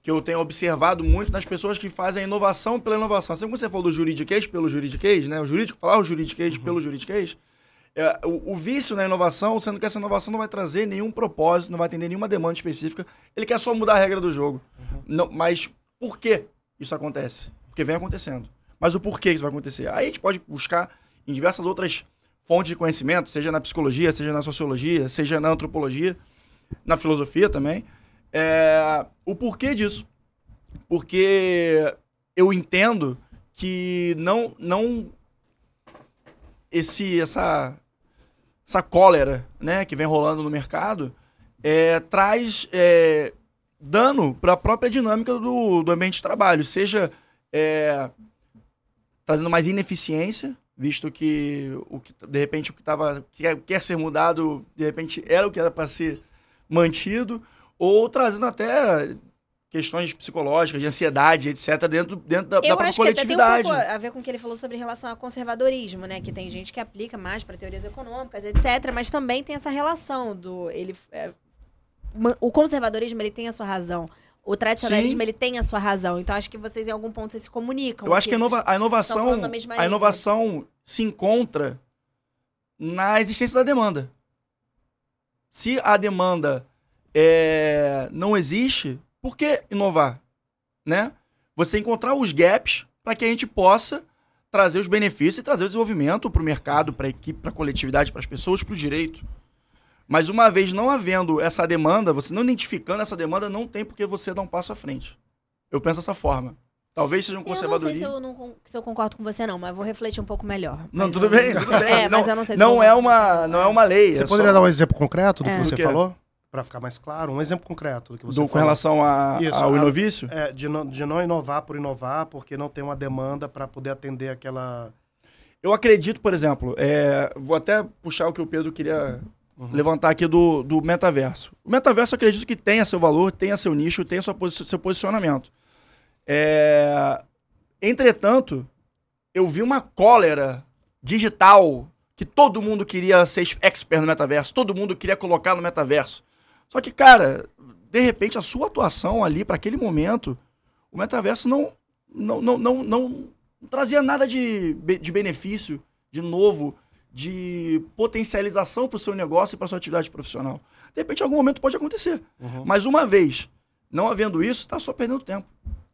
que eu tenho observado muito nas pessoas que fazem a inovação pela inovação. Assim como você falou do juridiquês pelo juridiquês, né? O jurídico, falar o juridiquês uhum. pelo juridiquês. É, o, o, vício na inovação, sendo que essa inovação não vai trazer nenhum propósito, não vai atender nenhuma demanda específica. Ele quer só mudar a regra do jogo. Uhum. Não, mas por que isso acontece? Porque vem acontecendo. Mas o porquê isso vai acontecer? Aí a gente pode buscar em diversas outras fontes de conhecimento, seja na psicologia, seja na sociologia, seja na antropologia, na filosofia também. É, o porquê disso? Porque eu entendo que não não esse essa essa cólera, né, que vem rolando no mercado, é, traz é, dano para a própria dinâmica do, do ambiente de trabalho, seja é, trazendo mais ineficiência, visto que o que de repente o que tava que quer ser mudado, de repente era o que era para ser mantido, ou trazendo até questões psicológicas, de ansiedade, etc., dentro, dentro da, da própria coletividade. tem um pouco a ver com o que ele falou sobre relação ao conservadorismo, né? Que tem gente que aplica mais para teorias econômicas, etc., mas também tem essa relação do. Ele, é, o conservadorismo ele tem a sua razão. O tradicionalismo Sim. ele tem a sua razão. Então acho que vocês em algum ponto vocês se comunicam. Eu acho que a, inova a inovação, a, a inovação se encontra na existência da demanda. Se a demanda é, não existe, por que inovar? Né? Você encontrar os gaps para que a gente possa trazer os benefícios e trazer o desenvolvimento para o mercado, para a equipe, para a coletividade, para as pessoas, para o direito. Mas uma vez não havendo essa demanda, você não identificando essa demanda, não tem por que você dar um passo à frente. Eu penso dessa forma. Talvez seja um conservadorismo. Eu não sei se eu, não, se eu concordo com você, não, mas vou refletir um pouco melhor. Não, tudo bem, tudo [laughs] bem. É, não, mas eu não sei se não é uma Não é uma lei. Você é poderia só... dar um exemplo concreto do é. que você do falou? para ficar mais claro, um exemplo concreto do que você do, Com relação a, Isso, ao inovício? É, de não, de não inovar por inovar, porque não tem uma demanda para poder atender aquela... Eu acredito, por exemplo, é, vou até puxar o que o Pedro queria uhum. levantar aqui do, do metaverso. O metaverso, acredito que tenha seu valor, tenha seu nicho, tenha seu, seu posicionamento. É, entretanto, eu vi uma cólera digital que todo mundo queria ser expert no metaverso, todo mundo queria colocar no metaverso. Só que, cara, de repente a sua atuação ali para aquele momento, o metaverso não não, não, não, não trazia nada de, de benefício, de novo, de potencialização para o seu negócio e para sua atividade profissional. De repente, em algum momento pode acontecer. Uhum. Mas uma vez não havendo isso, está só perdendo tempo.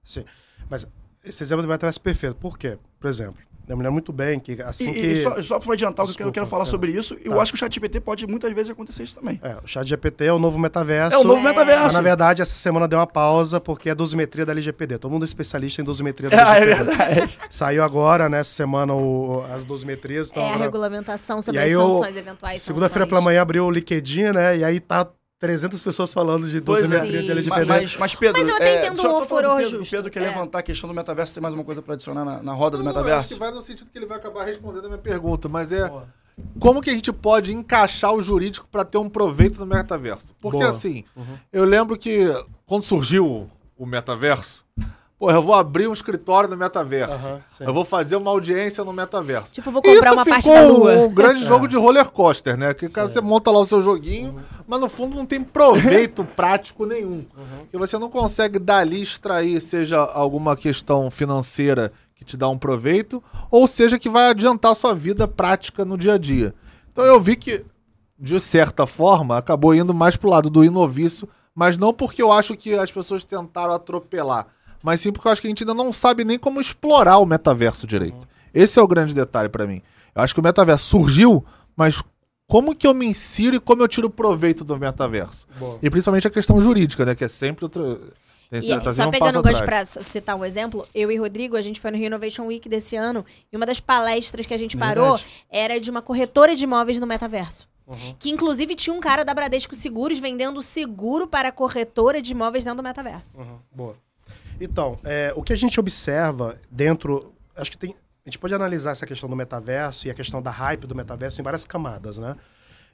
Sim. Mas esse exemplo do metaverso é perfeito. Por quê? Por exemplo, eu me lembro muito bem que assim e, que... E só, só para adiantar, Desculpa, eu quero falar é. sobre isso, tá. eu acho que o chat GPT pode muitas vezes acontecer isso também. É, o chat GPT é o novo metaverso. É o novo metaverso. Mas, na verdade, essa semana deu uma pausa porque é dosimetria da LGPD. Todo mundo é especialista em dosimetria da LGPD. [laughs] É, é verdade. Saiu agora, nessa semana, o, as dosimetrias. Então, é a regulamentação sobre as sanções eventuais. Segunda-feira pela manhã abriu o LinkedIn, né? E aí tá 300 pessoas falando de dosimetria de LGBT. Mas, mas, Pedro, mas eu até entendo é, o furor Pedro, justo. Pedro quer é. levantar a questão do metaverso, tem mais uma coisa para adicionar na, na roda não, do metaverso? Acho que vai no sentido que ele vai acabar respondendo a minha pergunta, mas é Boa. como que a gente pode encaixar o jurídico para ter um proveito no metaverso? Porque Boa. assim, uhum. eu lembro que quando surgiu o metaverso, Pô, eu vou abrir um escritório no metaverso. Uhum, eu vou fazer uma audiência no metaverso. Tipo, vou comprar uma parte da lua. um grande [laughs] é. jogo de roller coaster, né? Que cara, você monta lá o seu joguinho, uhum. mas no fundo não tem proveito [laughs] prático nenhum. Uhum. Que você não consegue dali extrair, seja alguma questão financeira que te dá um proveito, ou seja que vai adiantar a sua vida prática no dia a dia. Então eu vi que, de certa forma, acabou indo mais pro lado do inovício, mas não porque eu acho que as pessoas tentaram atropelar mas sim porque eu acho que a gente ainda não sabe nem como explorar o metaverso direito. Uhum. Esse é o grande detalhe para mim. Eu acho que o metaverso surgiu, mas como que eu me insiro e como eu tiro proveito do metaverso? Boa. E principalmente a questão jurídica, né? Que é sempre outra. E, tá só pegando um gancho pra citar um exemplo, eu e Rodrigo, a gente foi no Innovation Week desse ano, e uma das palestras que a gente parou Verdade. era de uma corretora de imóveis no metaverso. Uhum. Que inclusive tinha um cara da Bradesco Seguros vendendo seguro para corretora de imóveis dentro do metaverso. Uhum. Boa. Então, é, o que a gente observa dentro. Acho que tem. A gente pode analisar essa questão do metaverso e a questão da hype do metaverso em várias camadas, né?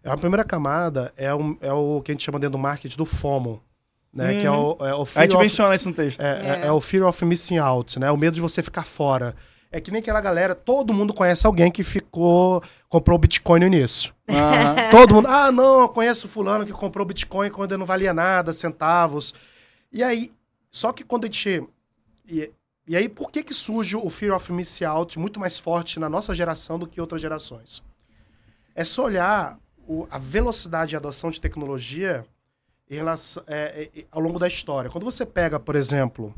A primeira camada é o, é o que a gente chama dentro do marketing do FOMO, né? Uhum. Que é o, é o fear A gente of, menciona isso no texto. É, é. é, o fear of missing out, né? O medo de você ficar fora. É que nem aquela galera, todo mundo conhece alguém que ficou, comprou Bitcoin no início. Uhum. [laughs] todo mundo, ah, não, eu conheço fulano que comprou Bitcoin quando não valia nada, centavos. E aí, só que quando a gente. E, e aí, por que, que surge o Fear of Missing Out muito mais forte na nossa geração do que outras gerações? É só olhar o, a velocidade de adoção de tecnologia em relação, é, é, ao longo da história. Quando você pega, por exemplo,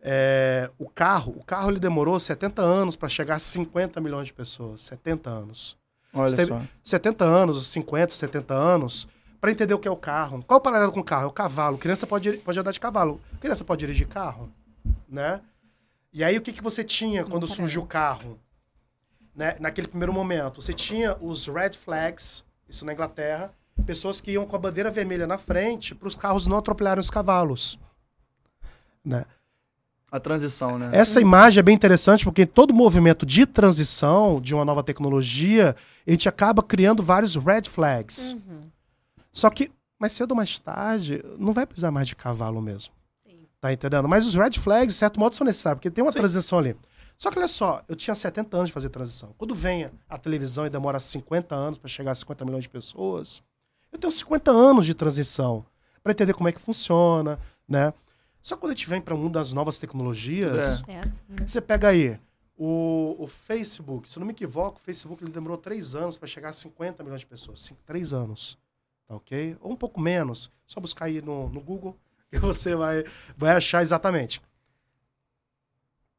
é, o carro, o carro ele demorou 70 anos para chegar a 50 milhões de pessoas. 70 anos. Olha você só. 70 anos, 50, 70 anos para entender o que é o carro. Qual o paralelo com o carro? É o cavalo. Criança pode, pode andar de cavalo. Criança pode dirigir carro, né? E aí o que, que você tinha quando surgiu o carro? Né? Naquele primeiro momento, você tinha os red flags, isso na Inglaterra, pessoas que iam com a bandeira vermelha na frente para os carros não atropelarem os cavalos, né? A transição, né? Essa imagem é bem interessante porque todo movimento de transição de uma nova tecnologia, a gente acaba criando vários red flags. Uhum. Só que mais cedo ou mais tarde, não vai precisar mais de cavalo mesmo. Sim. Tá entendendo? Mas os red flags, de certo modo, são necessários, porque tem uma Sim. transição ali. Só que olha só, eu tinha 70 anos de fazer transição. Quando vem a televisão e demora 50 anos para chegar a 50 milhões de pessoas, eu tenho 50 anos de transição para entender como é que funciona, né? Só quando a gente vem para um das novas tecnologias, é. É assim, né? você pega aí o, o, Facebook, se eu não me equivoco, o Facebook ele demorou três anos para chegar a 50 milhões de pessoas. Cinco, três anos. Tá ok? Ou um pouco menos. Só buscar aí no, no Google [laughs] que você vai, vai achar exatamente.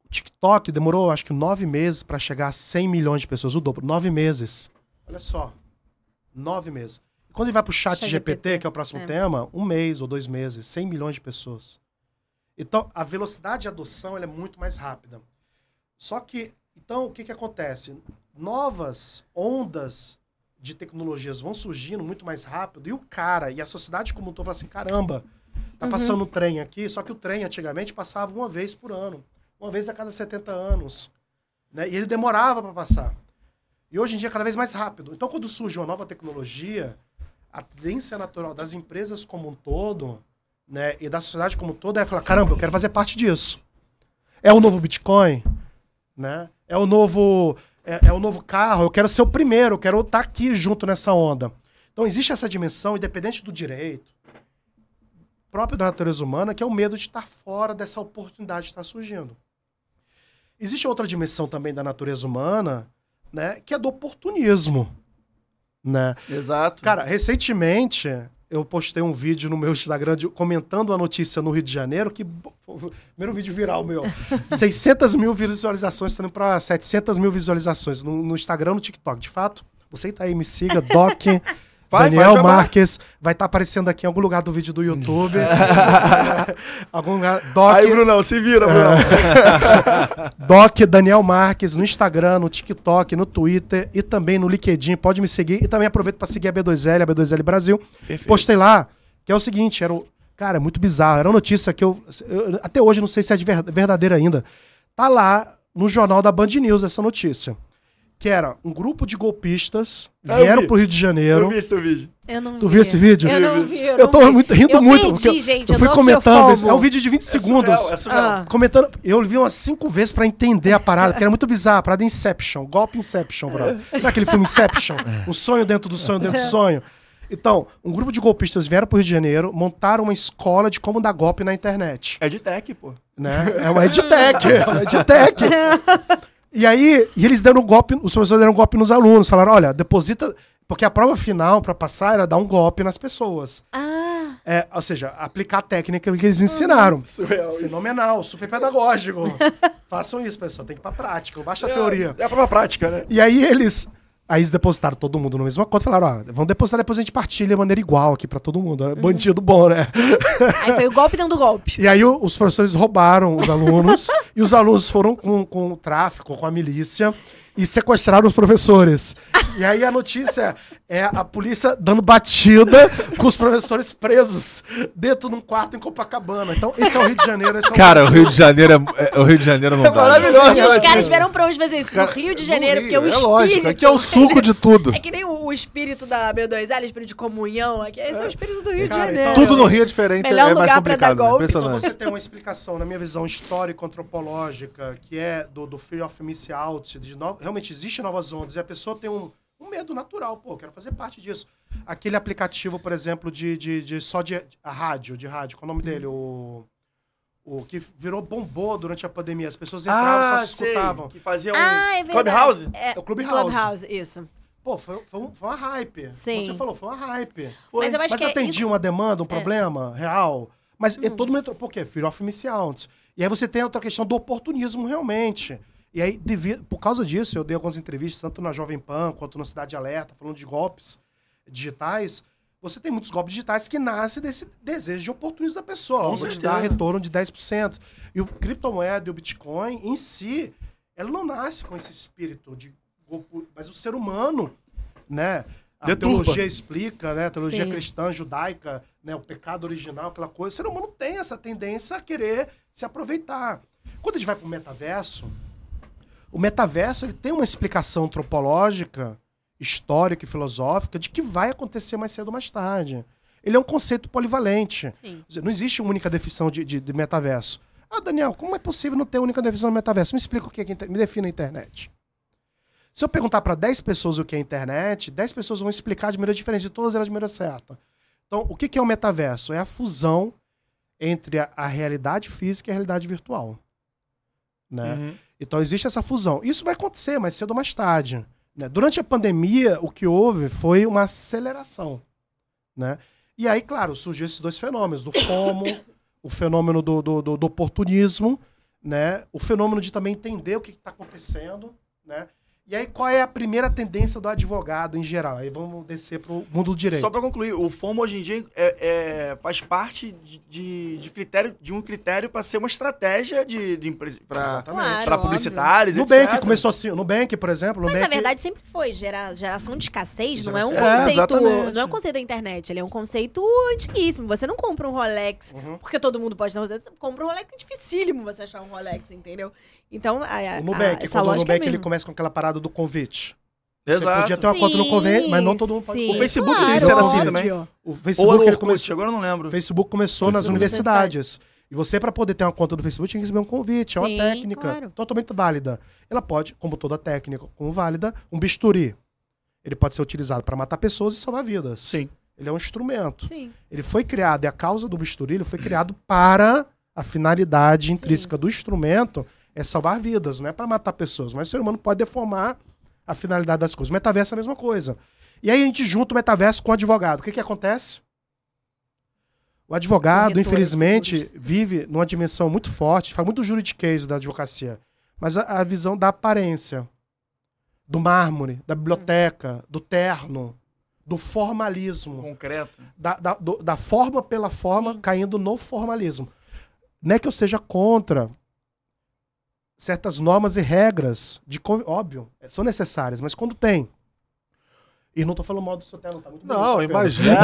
O TikTok demorou, acho que, nove meses para chegar a 100 milhões de pessoas, o dobro. Nove meses. Olha só. Nove meses. E quando ele vai para o chat GPT, GPT, que é o próximo é. tema, um mês ou dois meses, 100 milhões de pessoas. Então, a velocidade de adoção é muito mais rápida. Só que, então, o que, que acontece? Novas ondas de tecnologias vão surgindo muito mais rápido e o cara e a sociedade como um todo fala assim, caramba, tá uhum. passando uhum. trem aqui, só que o trem antigamente passava uma vez por ano, uma vez a cada 70 anos, né? E ele demorava para passar. E hoje em dia é cada vez mais rápido. Então, quando surge uma nova tecnologia, a tendência natural das empresas como um todo, né, e da sociedade como um todo é falar, caramba, eu quero fazer parte disso. É o novo Bitcoin, né? É o novo é, é o novo carro, eu quero ser o primeiro, eu quero estar aqui junto nessa onda. Então existe essa dimensão, independente do direito, próprio da natureza humana, que é o medo de estar fora dessa oportunidade de estar surgindo. Existe outra dimensão também da natureza humana, né, que é do oportunismo, né? Exato. Cara, recentemente eu postei um vídeo no meu Instagram de, comentando a notícia no Rio de Janeiro, que [laughs] primeiro vídeo viral meu, [laughs] 600 mil visualizações, estando para 700 mil visualizações no, no Instagram, no TikTok. De fato, você tá aí, me siga, Doc [laughs] Vai, Daniel vai Marques vai estar tá aparecendo aqui em algum lugar do vídeo do YouTube. [laughs] algum lugar. Doc, Aí, Brunão, se vira, Brunão. [laughs] Doc Daniel Marques no Instagram, no TikTok, no Twitter e também no LinkedIn. Pode me seguir. E também aproveito para seguir a B2L, a B2L Brasil. Perfeito. Postei lá, que é o seguinte, era o. Cara, é muito bizarro. Era uma notícia que eu, eu. Até hoje não sei se é verdadeira ainda. Tá lá no jornal da Band News essa notícia que era um grupo de golpistas ah, vieram pro Rio de Janeiro. Eu vi esse vídeo. Eu não tu vi. viu esse vídeo? Eu não vi. Eu, eu tô vi. muito, rindo eu muito. Perdi, porque gente, eu, fui comentando. Esse, é um vídeo de 20 é segundos. Surreal, é surreal. Ah. Comentando. Eu vi umas cinco vezes pra entender a parada, porque era muito bizarro. A parada Inception. Golpe Inception, bro. Sabe aquele filme Inception? Um sonho dentro do sonho dentro do sonho. Então, um grupo de golpistas vieram pro Rio de Janeiro, montaram uma escola de como dar golpe na internet. É de tech, pô. Né? É uma edtech. é uma edtech. [laughs] E aí, e eles deram um golpe, os professores deram um golpe nos alunos, falaram: olha, deposita. Porque a prova final para passar era dar um golpe nas pessoas. Ah. É, ou seja, aplicar a técnica que eles ensinaram. Surreal, Fenomenal, isso. super pedagógico. [laughs] Façam isso, pessoal. Tem que ir pra prática, baixa a é, teoria. É a prova prática, né? E aí eles Aí eles depositaram todo mundo no mesmo conta e falaram, ó, vamos depositar, depois a gente partilha de maneira igual aqui pra todo mundo. Uhum. Bandido bom, né? Aí foi o golpe dentro do golpe. E aí o, os professores roubaram os alunos e os alunos foram com, com o tráfico, com a milícia e sequestraram os professores. E aí a notícia é a polícia dando batida [laughs] com os professores presos dentro de um quarto em Copacabana. Então, esse é o Rio de Janeiro. É o Cara, o Rio de Janeiro é, é, o Rio de Janeiro não é dá. Maravilhoso. Os caras vieram pra onde fazer isso? Cara, no Rio de Janeiro, Rio, porque o é espírito... Lógico, aqui é o suco de tudo. É que nem o, o espírito da B2L, o espírito de comunhão. Aqui, esse é o espírito do Rio Cara, de Janeiro. Então, tudo no Rio é diferente, Melhor é mais lugar complicado. Pra dar golpe. Então você tem uma explicação, na minha visão histórico-antropológica, que é do, do Fear of Miss Out, de no... realmente existe novas ondas, e a pessoa tem um um medo natural, pô, quero fazer parte disso. Aquele aplicativo, por exemplo, de, de, de só de a rádio, de rádio, qual é o nome dele? O, o que virou bombou durante a pandemia. As pessoas entravam, ah, só se escutavam. Que fazia um ah, é Clubhouse? É, é o Clubhouse. Clubhouse, isso. Pô, foi, foi, um, foi uma hype. Sim. Você falou, foi uma hype. Foi. Mas eu acho Mas que é atendia isso... uma demanda, um é. problema real. Mas hum. todo mundo entrou. Por quê? Fear of missing out. E aí você tem outra questão do oportunismo, realmente. E aí, devido, por causa disso, eu dei algumas entrevistas, tanto na Jovem Pan quanto na Cidade Alerta, falando de golpes digitais. Você tem muitos golpes digitais que nascem desse desejo de oportunismo da pessoa. Com Vamos dar retorno de 10%. E o criptomoeda e o Bitcoin, em si, ela não nasce com esse espírito de golpe, mas o ser humano, né? A Deturpa. teologia explica, né? A teologia Sim. cristã, judaica, né? O pecado original, aquela coisa. O ser humano tem essa tendência a querer se aproveitar. Quando a gente vai para o metaverso, o metaverso ele tem uma explicação antropológica, histórica e filosófica de que vai acontecer mais cedo ou mais tarde. Ele é um conceito polivalente. Dizer, não existe uma única definição de, de, de, metaverso. Ah, Daniel, como é possível não ter única definição de metaverso? Me explica o que é, me defina a internet. Se eu perguntar para 10 pessoas o que é internet, 10 pessoas vão explicar de maneira diferente, e todas elas de maneira certa. Então, o que é o metaverso? É a fusão entre a, a realidade física e a realidade virtual. Né? Uhum. Então existe essa fusão. Isso vai acontecer mais cedo ou mais tarde. Né? Durante a pandemia, o que houve foi uma aceleração. Né? E aí, claro, surgiu esses dois fenômenos, do FOMO, o fenômeno do, do, do, do oportunismo, né? o fenômeno de também entender o que está acontecendo. Né? E aí, qual é a primeira tendência do advogado em geral? Aí vamos descer para o mundo do direito. Só para concluir, o FOMO hoje em dia é, é faz parte de, de, critério, de um critério para ser uma estratégia de, de para claro, publicitários, Nubank etc. começou assim, Nubank, por exemplo. Mas Nubank... na verdade sempre foi. Gera, geração de escassez não é um conceito. É, não é um conceito da internet, ele é um conceito antiguíssimo. Você não compra um Rolex uhum. porque todo mundo pode não Você compra um Rolex, é dificílimo você achar um Rolex, entendeu? Então, a, o Nubank, a, quando o Nubank é ele começa com aquela parada do convite. Exato. Você podia ter uma conta no convênio, mas não todo mundo pode. O Facebook claro, isso era assim também. O Facebook, Ou começou, agora eu não lembro. O Facebook começou nas universidades. E você, para poder ter uma conta do Facebook, tinha que receber um convite. é uma técnica claro. totalmente válida. Ela pode, como toda técnica, como válida, um bisturi. Ele pode ser utilizado para matar pessoas e salvar vidas. Sim. Ele é um instrumento. Sim. Ele foi criado, e a causa do bisturi ele foi criado para a finalidade intrínseca Sim. do instrumento é salvar vidas, não é para matar pessoas. Mas o ser humano pode deformar a finalidade das coisas. O metaverso é a mesma coisa. E aí a gente junta o metaverso com o advogado. O que, que acontece? O advogado, infelizmente, vive numa dimensão muito forte, fala muito juridiquês da advocacia, mas a, a visão da aparência, do mármore, da biblioteca, do terno, do formalismo. Concreto. Da, da, do, da forma pela forma, Sim. caindo no formalismo. Não é que eu seja contra certas normas e regras, de óbvio, são necessárias, mas quando tem e não tô falando mal do seu terno, tá muito Não, imagina.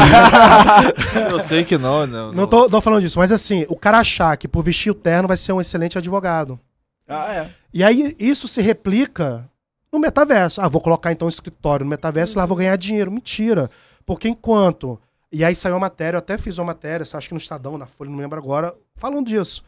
[laughs] eu sei que não, não. Não, não tô, tô, falando disso, mas assim, o cara achar que por vestir o terno vai ser um excelente advogado. Ah, é. E aí isso se replica no metaverso. Ah, vou colocar então um escritório no metaverso e lá vou ganhar dinheiro. Mentira. Porque enquanto. E aí saiu a matéria, eu até fiz uma matéria, acho que no Estadão, na Folha, não lembro agora, falando disso.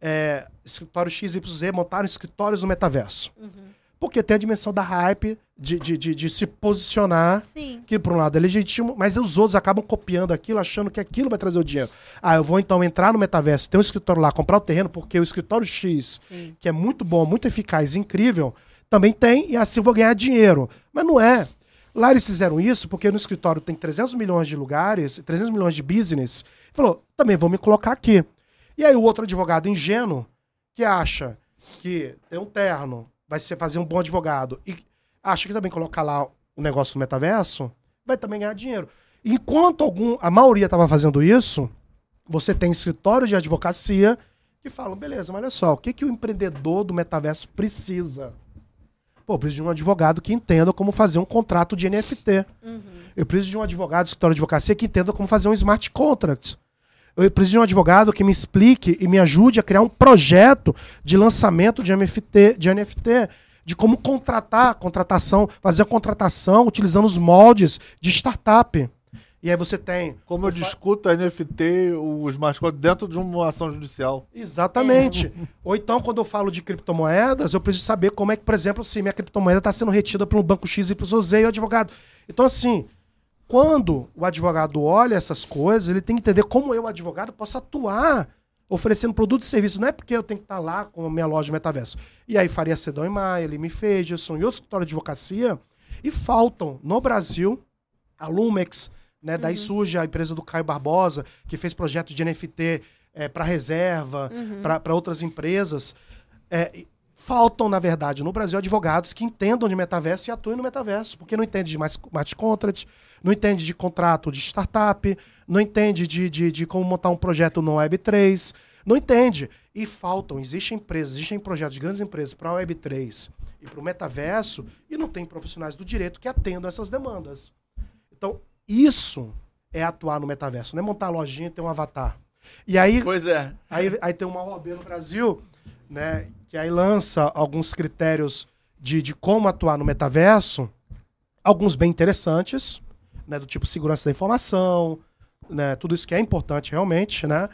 É, escritório XYZ montaram escritórios no metaverso. Uhum. Porque tem a dimensão da hype, de, de, de, de se posicionar, Sim. que por um lado é legítimo, mas os outros acabam copiando aquilo, achando que aquilo vai trazer o dinheiro. Ah, eu vou então entrar no metaverso, ter um escritório lá, comprar o terreno, porque o escritório X, Sim. que é muito bom, muito eficaz, incrível, também tem, e assim eu vou ganhar dinheiro. Mas não é. Lá eles fizeram isso porque no escritório tem 300 milhões de lugares, 300 milhões de business. Falou, também vou me colocar aqui. E aí o outro advogado ingênuo, que acha que tem um terno, vai ser fazer um bom advogado e acha que também colocar lá o negócio no metaverso, vai também ganhar dinheiro. Enquanto algum, a maioria estava fazendo isso, você tem escritórios de advocacia que falam, beleza, mas olha só, o que, que o empreendedor do metaverso precisa? Pô, eu preciso de um advogado que entenda como fazer um contrato de NFT. Uhum. Eu preciso de um advogado do escritório de advocacia que entenda como fazer um smart contract. Eu preciso de um advogado que me explique e me ajude a criar um projeto de lançamento de NFT, de NFT de como contratar, contratação, fazer a contratação utilizando os moldes de startup. E aí você tem. Como eu discuto a NFT, os mascotes dentro de uma ação judicial. Exatamente. É. Ou então, quando eu falo de criptomoedas, eu preciso saber como é que, por exemplo, se minha criptomoeda está sendo retida por um banco X e o advogado. Então, assim, quando o advogado olha essas coisas, ele tem que entender como eu, advogado, posso atuar oferecendo produto e serviço. Não é porque eu tenho que estar lá com a minha loja de metaverso. E aí Faria Sedão e Maia, Lime Feijson e outros escritórios de advocacia. E faltam no Brasil a Lumex, né? Uhum. Daí surge a empresa do Caio Barbosa, que fez projetos de NFT é, eh, para reserva, uhum. para outras empresas. É, Faltam, na verdade, no Brasil, advogados que entendam de metaverso e atuem no metaverso, porque não entende de smart contract, não entende de contrato de startup, não entende de, de, de como montar um projeto no Web3, não entende. E faltam, existem empresas, existem projetos de grandes empresas para a Web3 e para o metaverso, e não tem profissionais do direito que atendam essas demandas. Então, isso é atuar no metaverso, não é montar lojinha e ter um avatar. E aí, pois é. Aí, aí tem uma OAB no Brasil, né, que aí lança alguns critérios de, de como atuar no metaverso, alguns bem interessantes, né, do tipo segurança da informação, né, tudo isso que é importante realmente, né?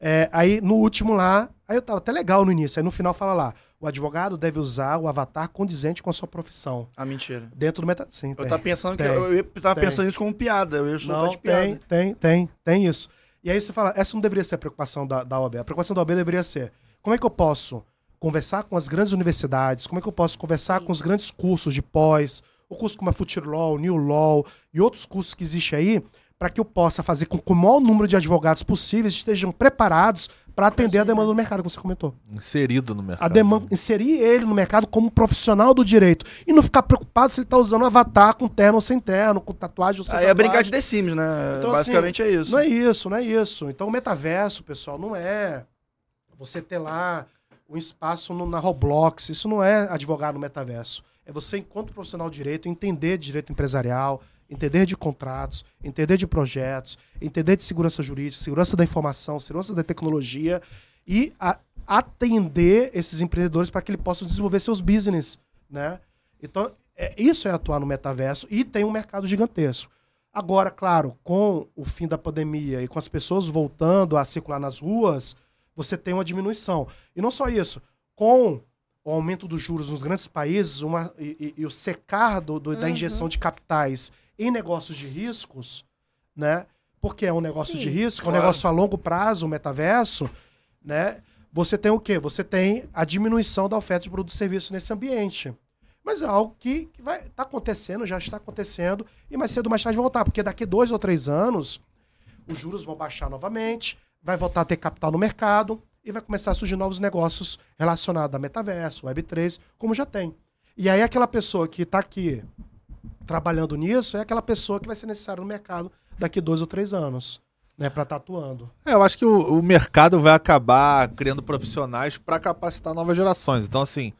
É, aí no último lá, aí eu tava até legal no início, aí no final fala lá, o advogado deve usar o avatar condizente com a sua profissão. Ah, mentira. Dentro do meta. Sim, eu tem, tava pensando tem, que eu, eu tava tem. pensando isso como piada. Eu não, de piada. Tem, tem, tem, tem isso. E aí você fala, essa não deveria ser a preocupação da, da OAB. A preocupação da OAB deveria ser, como é que eu posso conversar com as grandes universidades, como é que eu posso conversar Sim. com os grandes cursos de pós, o curso como a Future Law, New Law e outros cursos que existem aí, para que eu possa fazer com que o maior número de advogados possíveis estejam preparados para atender a demanda do mercado, que você comentou. Inserido no mercado. A demanda, inserir ele no mercado como profissional do direito. E não ficar preocupado se ele está usando um avatar com terno ou sem terno, com tatuagem ou sem Aí tatuagem. é brincar de The Sims, né? Então, Basicamente assim, é isso. Não é isso, não é isso. Então o metaverso, pessoal, não é você ter lá um espaço no, na Roblox. Isso não é advogar no metaverso. É você, enquanto profissional de direito, entender de direito empresarial, entender de contratos, entender de projetos, entender de segurança jurídica, segurança da informação, segurança da tecnologia e a, atender esses empreendedores para que eles possam desenvolver seus business, né? Então, é, isso é atuar no metaverso e tem um mercado gigantesco. Agora, claro, com o fim da pandemia e com as pessoas voltando a circular nas ruas, você tem uma diminuição. E não só isso, com o aumento dos juros nos grandes países uma, e, e, e o secar do, do, uhum. da injeção de capitais em negócios de riscos, né? Porque é um negócio Sim, de risco, claro. é um negócio a longo prazo, o metaverso, né? Você tem o quê? Você tem a diminuição da oferta de produtos e serviços nesse ambiente. Mas é algo que, que vai tá acontecendo, já está acontecendo, e mais cedo ou mais tarde vai voltar, porque daqui dois ou três anos os juros vão baixar novamente, vai voltar a ter capital no mercado e vai começar a surgir novos negócios relacionados a metaverso, Web3, como já tem. E aí aquela pessoa que está aqui trabalhando nisso é aquela pessoa que vai ser necessária no mercado daqui dois ou três anos. Né, para estar tá atuando. É, eu acho que o, o mercado vai acabar criando profissionais para capacitar novas gerações. Então, assim,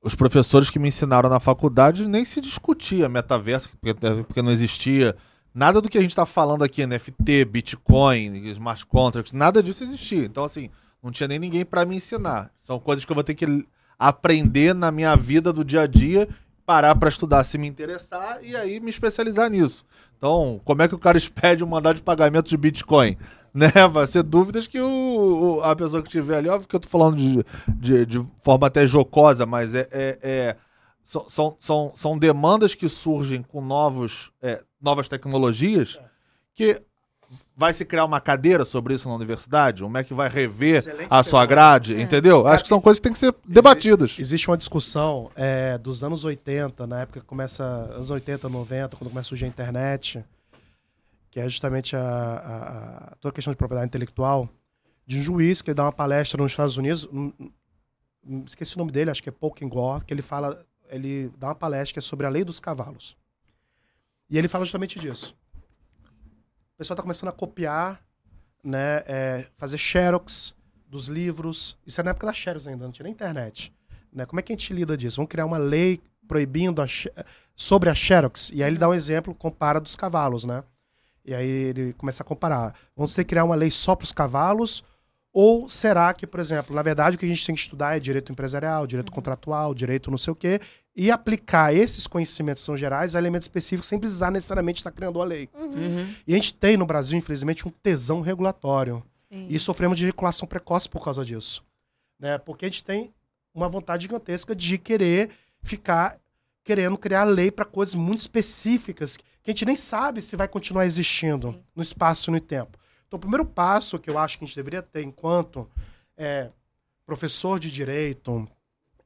os professores que me ensinaram na faculdade nem se discutia metaverso, porque, porque não existia. Nada do que a gente está falando aqui, NFT, Bitcoin, smart contracts, nada disso existia. Então, assim, não tinha nem ninguém para me ensinar. São coisas que eu vou ter que aprender na minha vida do dia a dia, parar para estudar se me interessar e aí me especializar nisso. Então, como é que o cara [laughs] expede um mandado de pagamento de Bitcoin? [laughs] Né? Vai ser dúvidas que o, o, a pessoa que tiver ali, óbvio que eu tô falando de, de, de forma até jocosa, mas é, é, é são, são, são demandas que surgem com novos, é, novas tecnologias que vai se criar uma cadeira sobre isso na universidade? Como é que vai rever Excelente a sua grade? É. Entendeu? Acho que são coisas que têm que ser debatidas. Existe uma discussão é, dos anos 80, na época que começa, anos 80, 90, quando começa a surgir a internet, que é justamente a, a, a toda a questão de propriedade intelectual, de um juiz que dá uma palestra nos Estados Unidos, um, um, esqueci o nome dele, acho que é Paul Gore, que ele fala, ele dá uma palestra que é sobre a lei dos cavalos. E ele fala justamente disso o pessoal está começando a copiar, né, é, fazer xerox dos livros. Isso é na época da xerox ainda, não tinha nem internet. Né? Como é que a gente lida disso? Vamos criar uma lei proibindo a, sobre a xerox. E aí ele dá um exemplo, compara dos cavalos, né? E aí ele começa a comparar. Vamos ter que criar uma lei só para os cavalos? Ou será que, por exemplo, na verdade o que a gente tem que estudar é direito empresarial, direito uhum. contratual, direito não sei o quê, e aplicar esses conhecimentos são gerais a elementos específicos sem precisar necessariamente estar criando a lei. Uhum. uhum. E a gente tem no Brasil, infelizmente, um tesão regulatório. Sim. E sofremos de regulação precoce por causa disso. Né? Porque a gente tem uma vontade gigantesca de querer ficar querendo criar lei para coisas muito específicas que a gente nem sabe se vai continuar existindo Sim. no espaço e no tempo. Então, o primeiro passo que eu acho que a gente deveria ter enquanto é, professor de direito,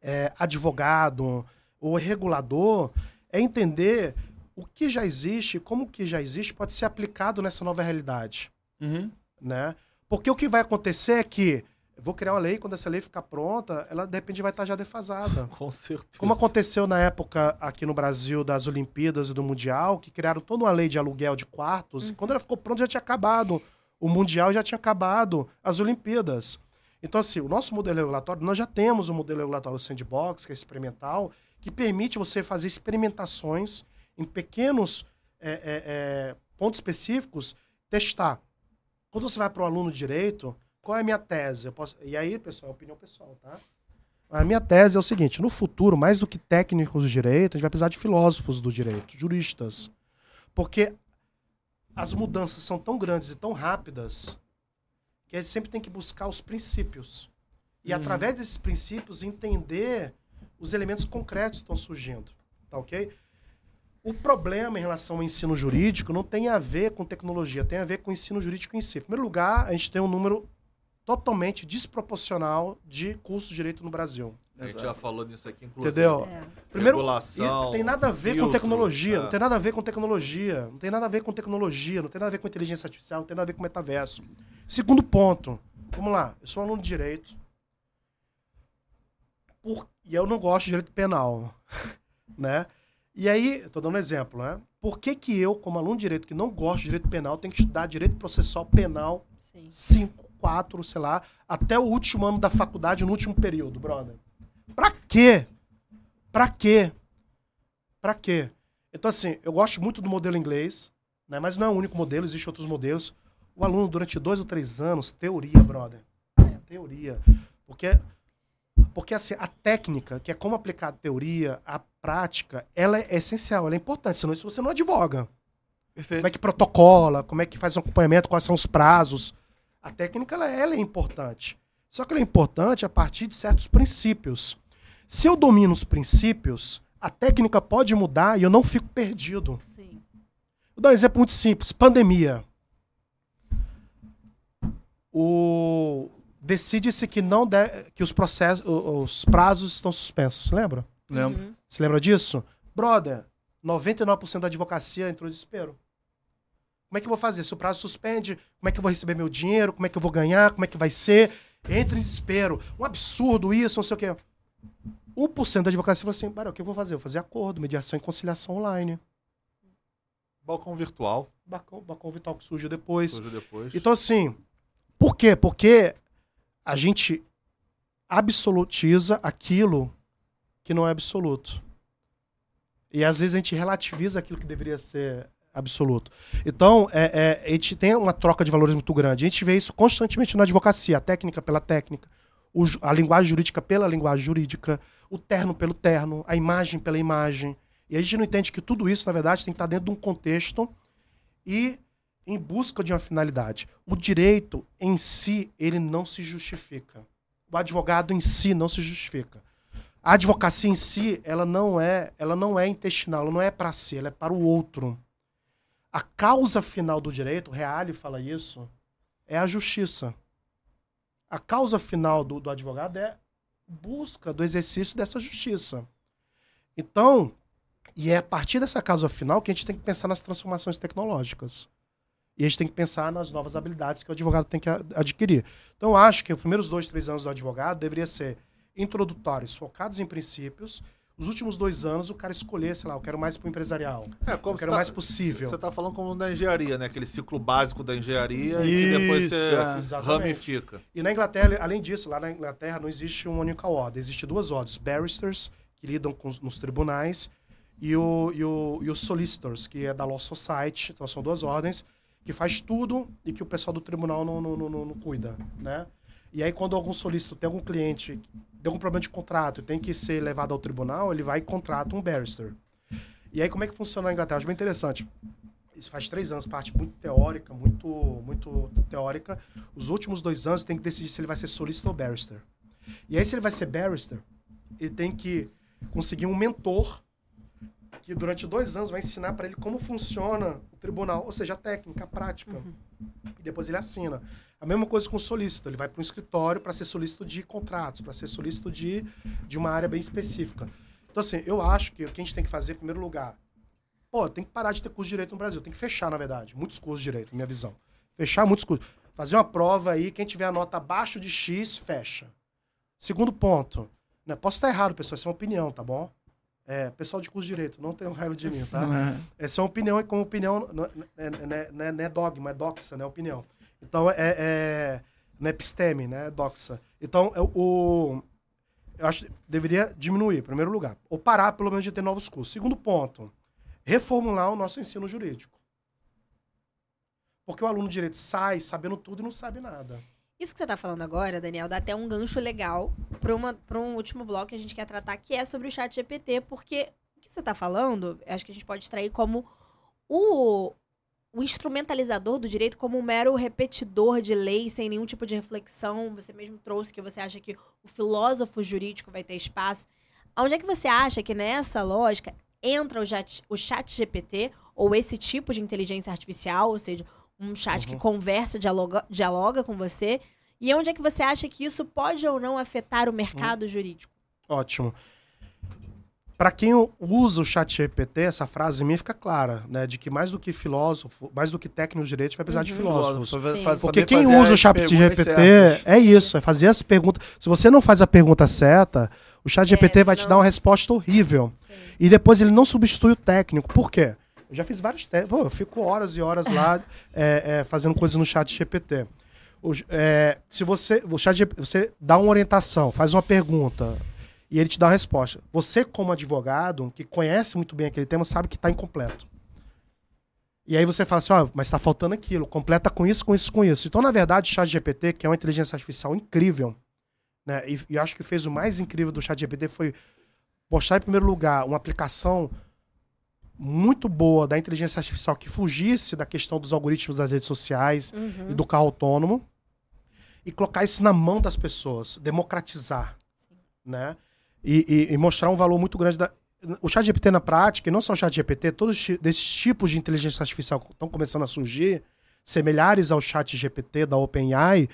é, advogado, o regulador é entender o que já existe, como o que já existe pode ser aplicado nessa nova realidade. Uhum. Né? Porque o que vai acontecer é que vou criar uma lei, quando essa lei ficar pronta, ela de repente vai estar já defasada. [laughs] Com certeza. Como aconteceu na época aqui no Brasil das Olimpíadas e do Mundial, que criaram toda uma lei de aluguel de quartos, uhum. e quando ela ficou pronta já tinha acabado. O Mundial já tinha acabado, as Olimpíadas. Então, assim, o nosso modelo regulatório, nós já temos um modelo regulatório sandbox, que é experimental, que permite você fazer experimentações em pequenos é, é, é, pontos específicos, testar. Quando você vai para o aluno direito, qual é a minha tese? Posso... E aí, pessoal, é opinião pessoal, tá? A minha tese é o seguinte: no futuro, mais do que técnicos de direito, a gente vai precisar de filósofos do direito, juristas. Porque as mudanças são tão grandes e tão rápidas que a gente sempre tem que buscar os princípios. E, uhum. através desses princípios, entender os elementos concretos estão surgindo, tá ok? O problema em relação ao ensino jurídico não tem a ver com tecnologia, tem a ver com o ensino jurídico em si. Em primeiro lugar, a gente tem um número totalmente desproporcional de cursos de direito no Brasil. A gente já falou nisso aqui, inclusive. Entendeu? É. Primeiro, Regulação, não tem nada a ver filtro, com tecnologia, é. não tem nada a ver com tecnologia, não tem nada a ver com tecnologia, não tem nada a ver com inteligência artificial, não tem nada a ver com metaverso. Segundo ponto, vamos lá, eu sou aluno de direito, por, e eu não gosto de direito penal, [laughs] né? E aí, estou dando um exemplo, né? Por que, que eu, como aluno de direito que não gosto de direito penal, tenho que estudar direito processual penal 5, 4, sei lá, até o último ano da faculdade, no último período, brother? Pra quê? Pra quê? Pra quê? Então, assim, eu gosto muito do modelo inglês, né? Mas não é o único modelo, existem outros modelos. O aluno, durante dois ou três anos, teoria, brother. É, teoria. Porque Porque assim, a técnica, que é como aplicar a teoria, a prática, ela é essencial, ela é importante, senão isso você não advoga. Perfeito. Como é que protocola, como é que faz o acompanhamento, quais são os prazos. A técnica ela, ela é importante. Só que ela é importante a partir de certos princípios. Se eu domino os princípios, a técnica pode mudar e eu não fico perdido. Sim. Vou dar um exemplo muito simples: pandemia. O... Decide-se que não de... que os processos, os prazos estão suspensos. Lembra? Lembro. Uhum. Você lembra disso? Brother, 99% da advocacia entrou em desespero. Como é que eu vou fazer? Se o prazo suspende, como é que eu vou receber meu dinheiro? Como é que eu vou ganhar? Como é que vai ser? Entra em desespero. Um absurdo isso, não sei o quê. 1% da advocacia falou assim: o que eu vou fazer? Eu vou fazer acordo, mediação e conciliação online. Balcão virtual. Balcão, balcão virtual que surgiu depois. Surgiu depois. Então, assim, por quê? Porque a gente absolutiza aquilo que não é absoluto. E às vezes a gente relativiza aquilo que deveria ser absoluto. Então, é, é, a gente tem uma troca de valores muito grande. A gente vê isso constantemente na advocacia, a técnica pela técnica, o, a linguagem jurídica pela linguagem jurídica, o terno pelo terno, a imagem pela imagem. E a gente não entende que tudo isso, na verdade, tem que estar dentro de um contexto e em busca de uma finalidade. O direito em si, ele não se justifica. O advogado em si não se justifica. A advocacia em si, ela não é, ela não é intestinal, ela não é para si, ela é para o outro. A causa final do direito, o Reale fala isso, é a justiça. A causa final do, do advogado é busca do exercício dessa justiça. Então, e é a partir dessa causa final que a gente tem que pensar nas transformações tecnológicas. E a gente tem que pensar nas novas habilidades que o advogado tem que adquirir. Então, acho que os primeiros dois, três anos do advogado deveria ser introdutórios, focados em princípios, os últimos dois anos o cara escolher, sei lá, eu quero mais pro empresarial. É, como eu quero tá, mais possível. Você tá falando como da engenharia, né? Aquele ciclo básico da engenharia Isso, e depois você é. ramifica. E na Inglaterra, além disso, lá na Inglaterra não existe uma única ordem, existe duas ordens. Barristers, que lidam com, nos tribunais, e o, e, o, e os solicitors, que é da Law Society, então são duas ordens, que faz tudo e que o pessoal do tribunal não, não, não, não, não cuida, né? E aí, quando algum solicito tem algum cliente, tem algum problema de contrato, tem que ser levado ao tribunal, ele vai e contrata um barrister. E aí, como é que funciona na Inglaterra? Acho bem interessante. Isso faz três anos, parte muito teórica, muito, muito teórica. Os últimos dois anos tem que decidir se ele vai ser solicitor ou barrister. E aí, se ele vai ser barrister, ele tem que conseguir um mentor que durante dois anos vai ensinar para ele como funciona o tribunal, ou seja, a técnica, a prática. Uhum. E depois ele assina. A mesma coisa com o solícito. Ele vai para um escritório para ser solícito de contratos, para ser solícito de, de uma área bem específica. Então, assim, eu acho que o que a gente tem que fazer, em primeiro lugar, pô, tem que parar de ter curso de direito no Brasil. Tem que fechar, na verdade, muitos cursos de direito, minha visão. Fechar muitos cursos. Fazer uma prova aí, quem tiver a nota abaixo de X, fecha. Segundo ponto, né, posso estar errado, pessoal, isso é uma opinião, tá bom? É, pessoal de curso de direito, não tenham raiva de mim, tá? [laughs] É. Essa é uma opinião, e como opinião, não é, não é, não é dogma, é doxa, né? Opinião. Então, é, é, não é episteme, né? É doxa. Então, é, o, eu acho que deveria diminuir, em primeiro lugar. Ou parar, pelo menos, de ter novos cursos. Segundo ponto, reformular o nosso ensino jurídico. Porque o aluno de direito sai sabendo tudo e não sabe nada. Isso que você está falando agora, Daniel, dá até um gancho legal para um último bloco que a gente quer tratar, que é sobre o chat GPT, porque o que você está falando, acho que a gente pode extrair como o, o instrumentalizador do direito como um mero repetidor de lei sem nenhum tipo de reflexão. Você mesmo trouxe que você acha que o filósofo jurídico vai ter espaço. Onde é que você acha que nessa lógica entra o chat, o chat GPT ou esse tipo de inteligência artificial, ou seja, um chat uhum. que conversa, dialoga, dialoga com você? E onde é que você acha que isso pode ou não afetar o mercado uhum. jurídico? Ótimo para quem usa o chat GPT, essa frase minha fica clara, né? De que mais do que filósofo, mais do que técnico de direito, vai precisar uhum. de filósofos. Porque quem usa o chat GPT é isso, é fazer as perguntas. Se você não faz a pergunta certa, o chat GPT é, vai não... te dar uma resposta horrível. Sim. E depois ele não substitui o técnico. Por quê? Eu já fiz vários testes. eu fico horas e horas lá é, é, fazendo coisas no chat GPT. O, é, se você, o chat, você dá uma orientação, faz uma pergunta, e ele te dá uma resposta. Você, como advogado, que conhece muito bem aquele tema, sabe que está incompleto. E aí você fala assim, ó, oh, mas está faltando aquilo, completa com isso, com isso, com isso. Então, na verdade, o chat GPT, que é uma inteligência artificial incrível, né? E, e acho que fez o mais incrível do ChatGPT foi mostrar em primeiro lugar uma aplicação muito boa da inteligência artificial que fugisse da questão dos algoritmos das redes sociais uhum. e do carro autônomo e colocar isso na mão das pessoas, democratizar, Sim. né? E, e, e, mostrar um valor muito grande da o chat GPT na prática, e não só o chat GPT, todos esses tipos de inteligência artificial que estão começando a surgir, semelhares ao chat GPT da OpenAI,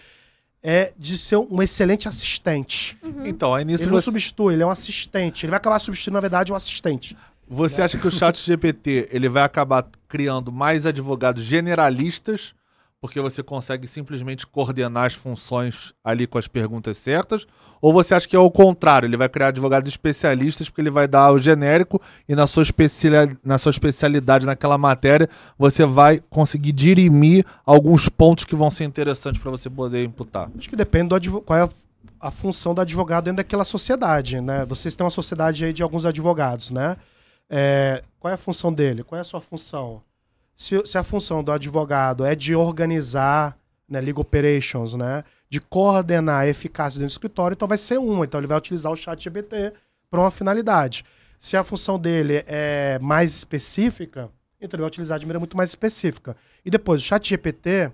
é de ser um excelente assistente. Uhum. Então, aí nisso ele você... não substitui, ele é um assistente. Ele vai acabar substituindo, na verdade, um assistente. Você acha que o chat GPT ele vai acabar criando mais advogados generalistas porque você consegue simplesmente coordenar as funções ali com as perguntas certas? Ou você acha que é o contrário? Ele vai criar advogados especialistas porque ele vai dar o genérico e na sua, especial, na sua especialidade naquela matéria você vai conseguir dirimir alguns pontos que vão ser interessantes para você poder imputar? Acho que depende do advogado. Qual é a, a função do advogado dentro daquela sociedade, né? Vocês têm uma sociedade aí de alguns advogados, né? É, qual é a função dele? Qual é a sua função? Se, se a função do advogado é de organizar né, legal operations, né, de coordenar a eficácia do escritório, então vai ser uma. Então ele vai utilizar o chat GBT para uma finalidade. Se a função dele é mais específica, então ele vai utilizar de maneira muito mais específica. E depois, o chat GPT,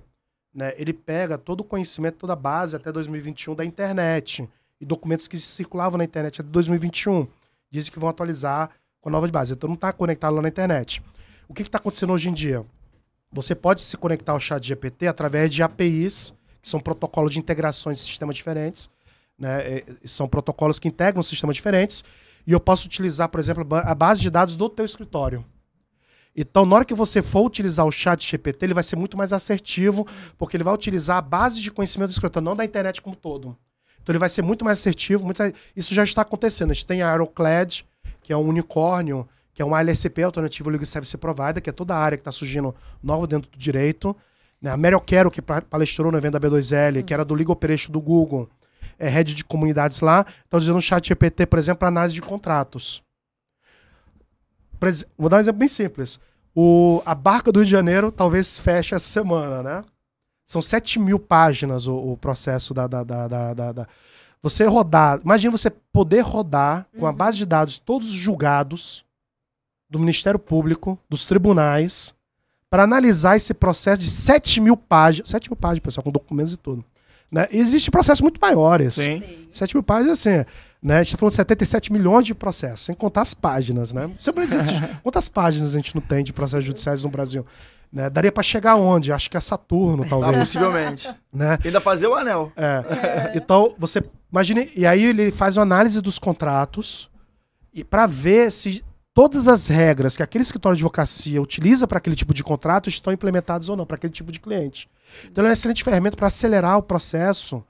né, ele pega todo o conhecimento, toda a base até 2021 da internet e documentos que circulavam na internet até 2021. Dizem que vão atualizar com a nova base. Então não está conectado lá na internet. O que está acontecendo hoje em dia? Você pode se conectar ao chat GPT através de APIs, que são protocolos de integrações de sistemas diferentes. Né? É, são protocolos que integram sistemas diferentes. E eu posso utilizar, por exemplo, a base de dados do teu escritório. Então, na hora que você for utilizar o chat GPT, ele vai ser muito mais assertivo, porque ele vai utilizar a base de conhecimento do escritório, não da internet como todo. Então, ele vai ser muito mais assertivo. Muito... Isso já está acontecendo. A gente tem a Aeroclad, que é um unicórnio que é um ALSP, Alternativo Legal Service Provider, que é toda a área que está surgindo nova dentro do direito. Né? A Meryl Quero, que palestrou no evento da B2L, uhum. que era do Legal Operation do Google, é head de comunidades lá, está usando o chat GPT, por exemplo, para análise de contratos. Vou dar um exemplo bem simples. O, a barca do Rio de Janeiro talvez feche essa semana, né? São 7 mil páginas o, o processo da, da, da, da, da, Você rodar. Imagina você poder rodar com a uhum. base de dados todos julgados do Ministério Público, dos tribunais, para analisar esse processo de 7 mil páginas. 7 mil páginas, pessoal, com documentos e tudo. Né? Existem processos muito maiores. Sim. 7 mil páginas, assim, né? A gente está falando de 77 milhões de processos, sem contar as páginas, né? Sempre existe. [laughs] quantas páginas a gente não tem de processos judiciais no Brasil? Né? Daria para chegar onde? Acho que é Saturno, talvez. Ah, possivelmente. Né? Ainda fazer o anel. É. é. Então, você imagine. E aí ele faz uma análise dos contratos e para ver se todas as regras que aquele escritório de advocacia utiliza para aquele tipo de contrato estão implementadas ou não para aquele tipo de cliente. Então, é uma excelente ferramenta para acelerar o processo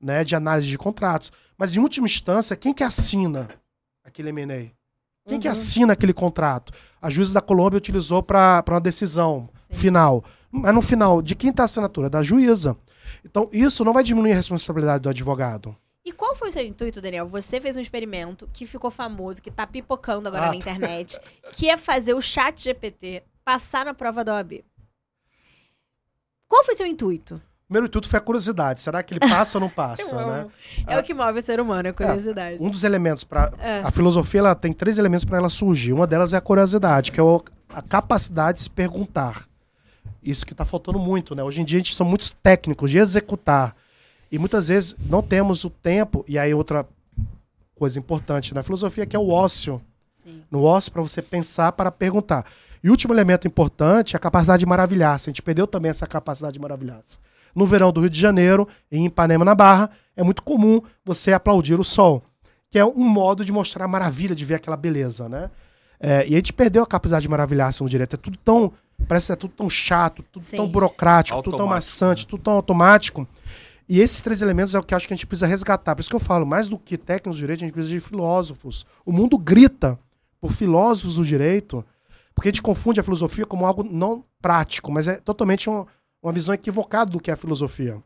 né, de análise de contratos. Mas, em última instância, quem que assina aquele M&A? Quem uhum. que assina aquele contrato? A juíza da Colômbia utilizou para uma decisão Sim. final. Mas no final, de quem está a assinatura? Da juíza. Então, isso não vai diminuir a responsabilidade do advogado. E qual foi o seu intuito, Daniel? Você fez um experimento que ficou famoso, que tá pipocando agora ah. na internet, que é fazer o chat GPT passar na prova da OAB. Qual foi o seu intuito? Primeiro intuito foi a curiosidade. Será que ele passa ou não passa, [laughs] né? É ah, o que move o ser humano, a curiosidade. É, um dos elementos para é. a filosofia, ela tem três elementos para ela surgir. Uma delas é a curiosidade, que é a capacidade de se perguntar. Isso que está faltando muito, né? Hoje em dia a gente são muitos técnicos de executar. E muitas vezes não temos o tempo, e aí outra coisa importante na filosofia que é o ócio. Sim. No ócio para você pensar, para perguntar. E o último elemento importante é a capacidade de maravilhar-se. A gente perdeu também essa capacidade de maravilhar-se. No verão do Rio de Janeiro, em Ipanema, na Barra, é muito comum você aplaudir o sol, que é um modo de mostrar a maravilha, de ver aquela beleza, né? É, e a gente perdeu a capacidade de maravilhar-se no direito. É tudo tão. Parece que é tudo tão chato, tudo Sim. tão burocrático, automático, tudo tão maçante, né? tudo tão automático. E esses três elementos é o que acho que a gente precisa resgatar. Por isso que eu falo, mais do que técnicos do direito, a gente precisa de filósofos. O mundo grita por filósofos do direito, porque a gente confunde a filosofia como algo não prático, mas é totalmente um, uma visão equivocada do que é a filosofia.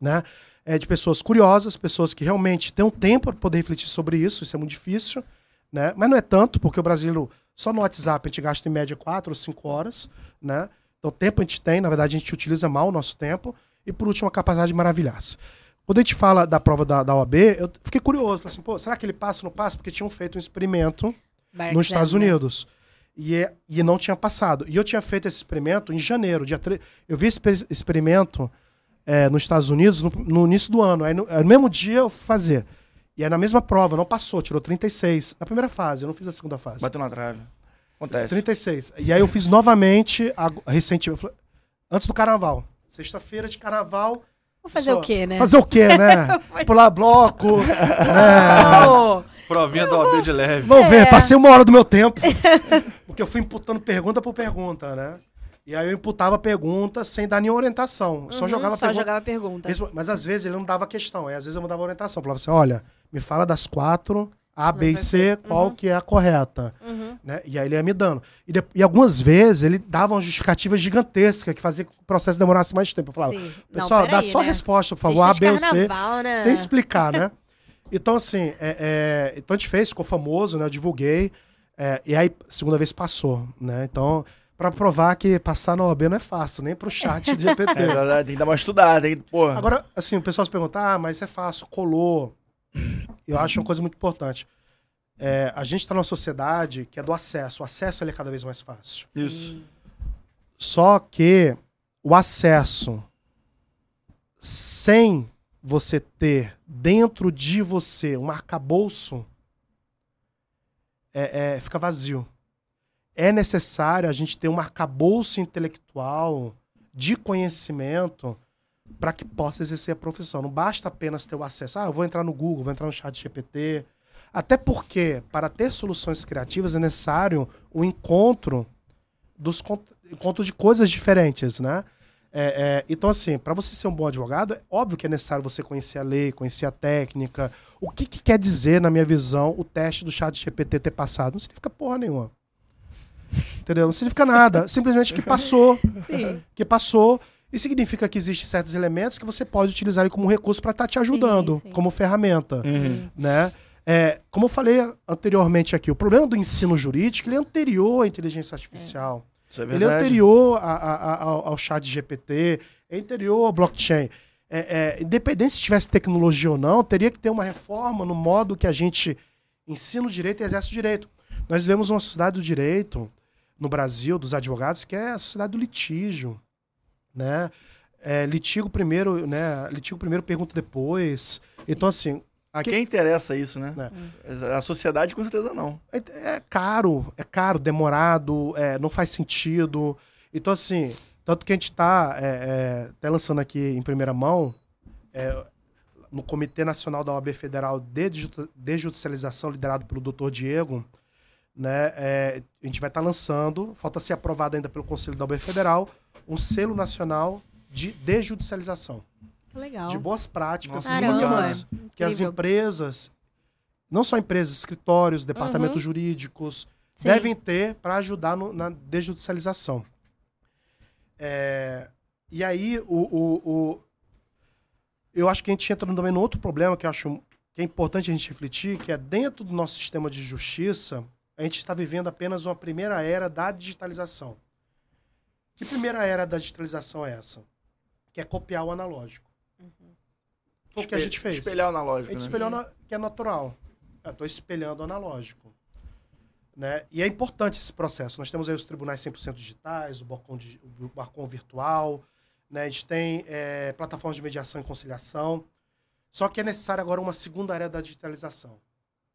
Né? É de pessoas curiosas, pessoas que realmente têm um tempo para poder refletir sobre isso, isso é muito difícil, né? mas não é tanto, porque o brasileiro, só no WhatsApp, a gente gasta em média quatro ou cinco horas, né? então tempo a gente tem, na verdade a gente utiliza mal o nosso tempo, e por último, a capacidade de maravilhar-se. Quando a gente fala da prova da, da OAB, eu fiquei curioso. Falei assim, pô, será que ele passa ou não passa? Porque tinham feito um experimento nos Estados né? Unidos. E, é, e não tinha passado. E eu tinha feito esse experimento em janeiro, dia 3. Eu vi esse experimento é, nos Estados Unidos no, no, início do ano. Aí no, no, mesmo dia eu fui fazer. E aí na mesma prova, não passou, tirou 36. Na primeira fase, eu não fiz a segunda fase. Bateu na trave. Acontece. 36. E aí eu fiz novamente, a, recentemente, antes do carnaval. Sexta-feira de carnaval. Vou fazer o quê, né? Fazer o quê, né? [laughs] Pular bloco. [laughs] né? Provinha do OB de leve. Vamos é. ver, passei uma hora do meu tempo. [laughs] Porque eu fui imputando pergunta por pergunta, né? E aí eu imputava pergunta sem dar nenhuma orientação. Uhum, só jogava só pergunta. jogava pergunta. Mas às vezes ele não dava questão. Aí às vezes eu mudava orientação. Falava assim, olha, me fala das quatro a, B e C, qual uhum. que é a correta. Uhum. Né? E aí ele ia me dando. E, de, e, algumas vezes ele dava uma justificativa gigantesca que fazia com que o processo demorasse mais tempo. Eu falava, Sim. pessoal, não, dá aí, só a né? resposta, por favor, A, B ou C. Né? Sem explicar, né? [laughs] Então, assim, é, é, então a gente fez, ficou famoso, né? Eu divulguei. É, e aí, segunda vez passou, né? Então, para provar que passar na OAB não é fácil, nem pro chat de [laughs] GPT. É tem que dar uma estudada, que, porra. Agora, assim, o pessoal se pergunta, ah, mas é fácil, colou eu acho uma coisa muito importante. É, a gente está numa sociedade que é do acesso. O acesso ele é cada vez mais fácil. Isso. Só que o acesso sem você ter dentro de você um arcabouço é, é, fica vazio. É necessário a gente ter um arcabouço intelectual de conhecimento para que possa exercer a profissão. Não basta apenas ter o acesso. Ah, eu vou entrar no Google, vou entrar no chat GPT. Até porque, para ter soluções criativas, é necessário o encontro dos encontros de coisas diferentes, né? É, é, então, assim, para você ser um bom advogado, é óbvio que é necessário você conhecer a lei, conhecer a técnica. O que, que quer dizer, na minha visão, o teste do chat GPT ter passado? Não significa porra nenhuma. Entendeu? Não significa nada. Simplesmente que passou. Sim. Que passou. E significa que existem certos elementos que você pode utilizar como recurso para estar tá te ajudando, sim, sim. como ferramenta. Uhum. Né? É, como eu falei anteriormente aqui, o problema do ensino jurídico ele é anterior à inteligência artificial. É. É ele é anterior a, a, a, ao, chat GPT, é anterior ao blockchain. É, é, independente se tivesse tecnologia ou não, teria que ter uma reforma no modo que a gente ensina o direito e exerce o direito. Nós vivemos uma sociedade do direito no Brasil, dos advogados, que é a sociedade do litígio né? É, litigo primeiro, né? Litigo primeiro, pergunto depois. Então, assim. A que... quem interessa isso, né? É. A sociedade, com certeza, não. É, é caro, é caro, demorado, é, não faz sentido. Então, assim, tanto que a gente está é, é, até lançando aqui em primeira mão, é, no Comitê Nacional da OAB Federal de Judicialização, liderado pelo doutor Diego, né? a gente vai estar tá lançando, falta ser aprovado ainda pelo Conselho da OAB Federal, um selo nacional de desjudicialização. Legal. De boas práticas mínimas que as empresas, não só empresas, escritórios, departamentos uhum. jurídicos, Sim. devem ter para ajudar no, na desjudicialização. É, e aí, o, o, o, eu acho que a gente entra também no outro problema que eu acho que é importante a gente refletir, que é dentro do nosso sistema de justiça, a gente está vivendo apenas uma primeira era da digitalização. Que primeira era da digitalização é essa? Que é copiar o analógico. Uhum. Foi o que a gente fez. Espelhar o analógico. A gente né? espelhou, na, que é natural. Eu estou espelhando o analógico. Né? E é importante esse processo. Nós temos aí os tribunais 100% digitais, o balcão, o balcão virtual, né? a gente tem é, plataformas de mediação e conciliação. Só que é necessário agora uma segunda área da digitalização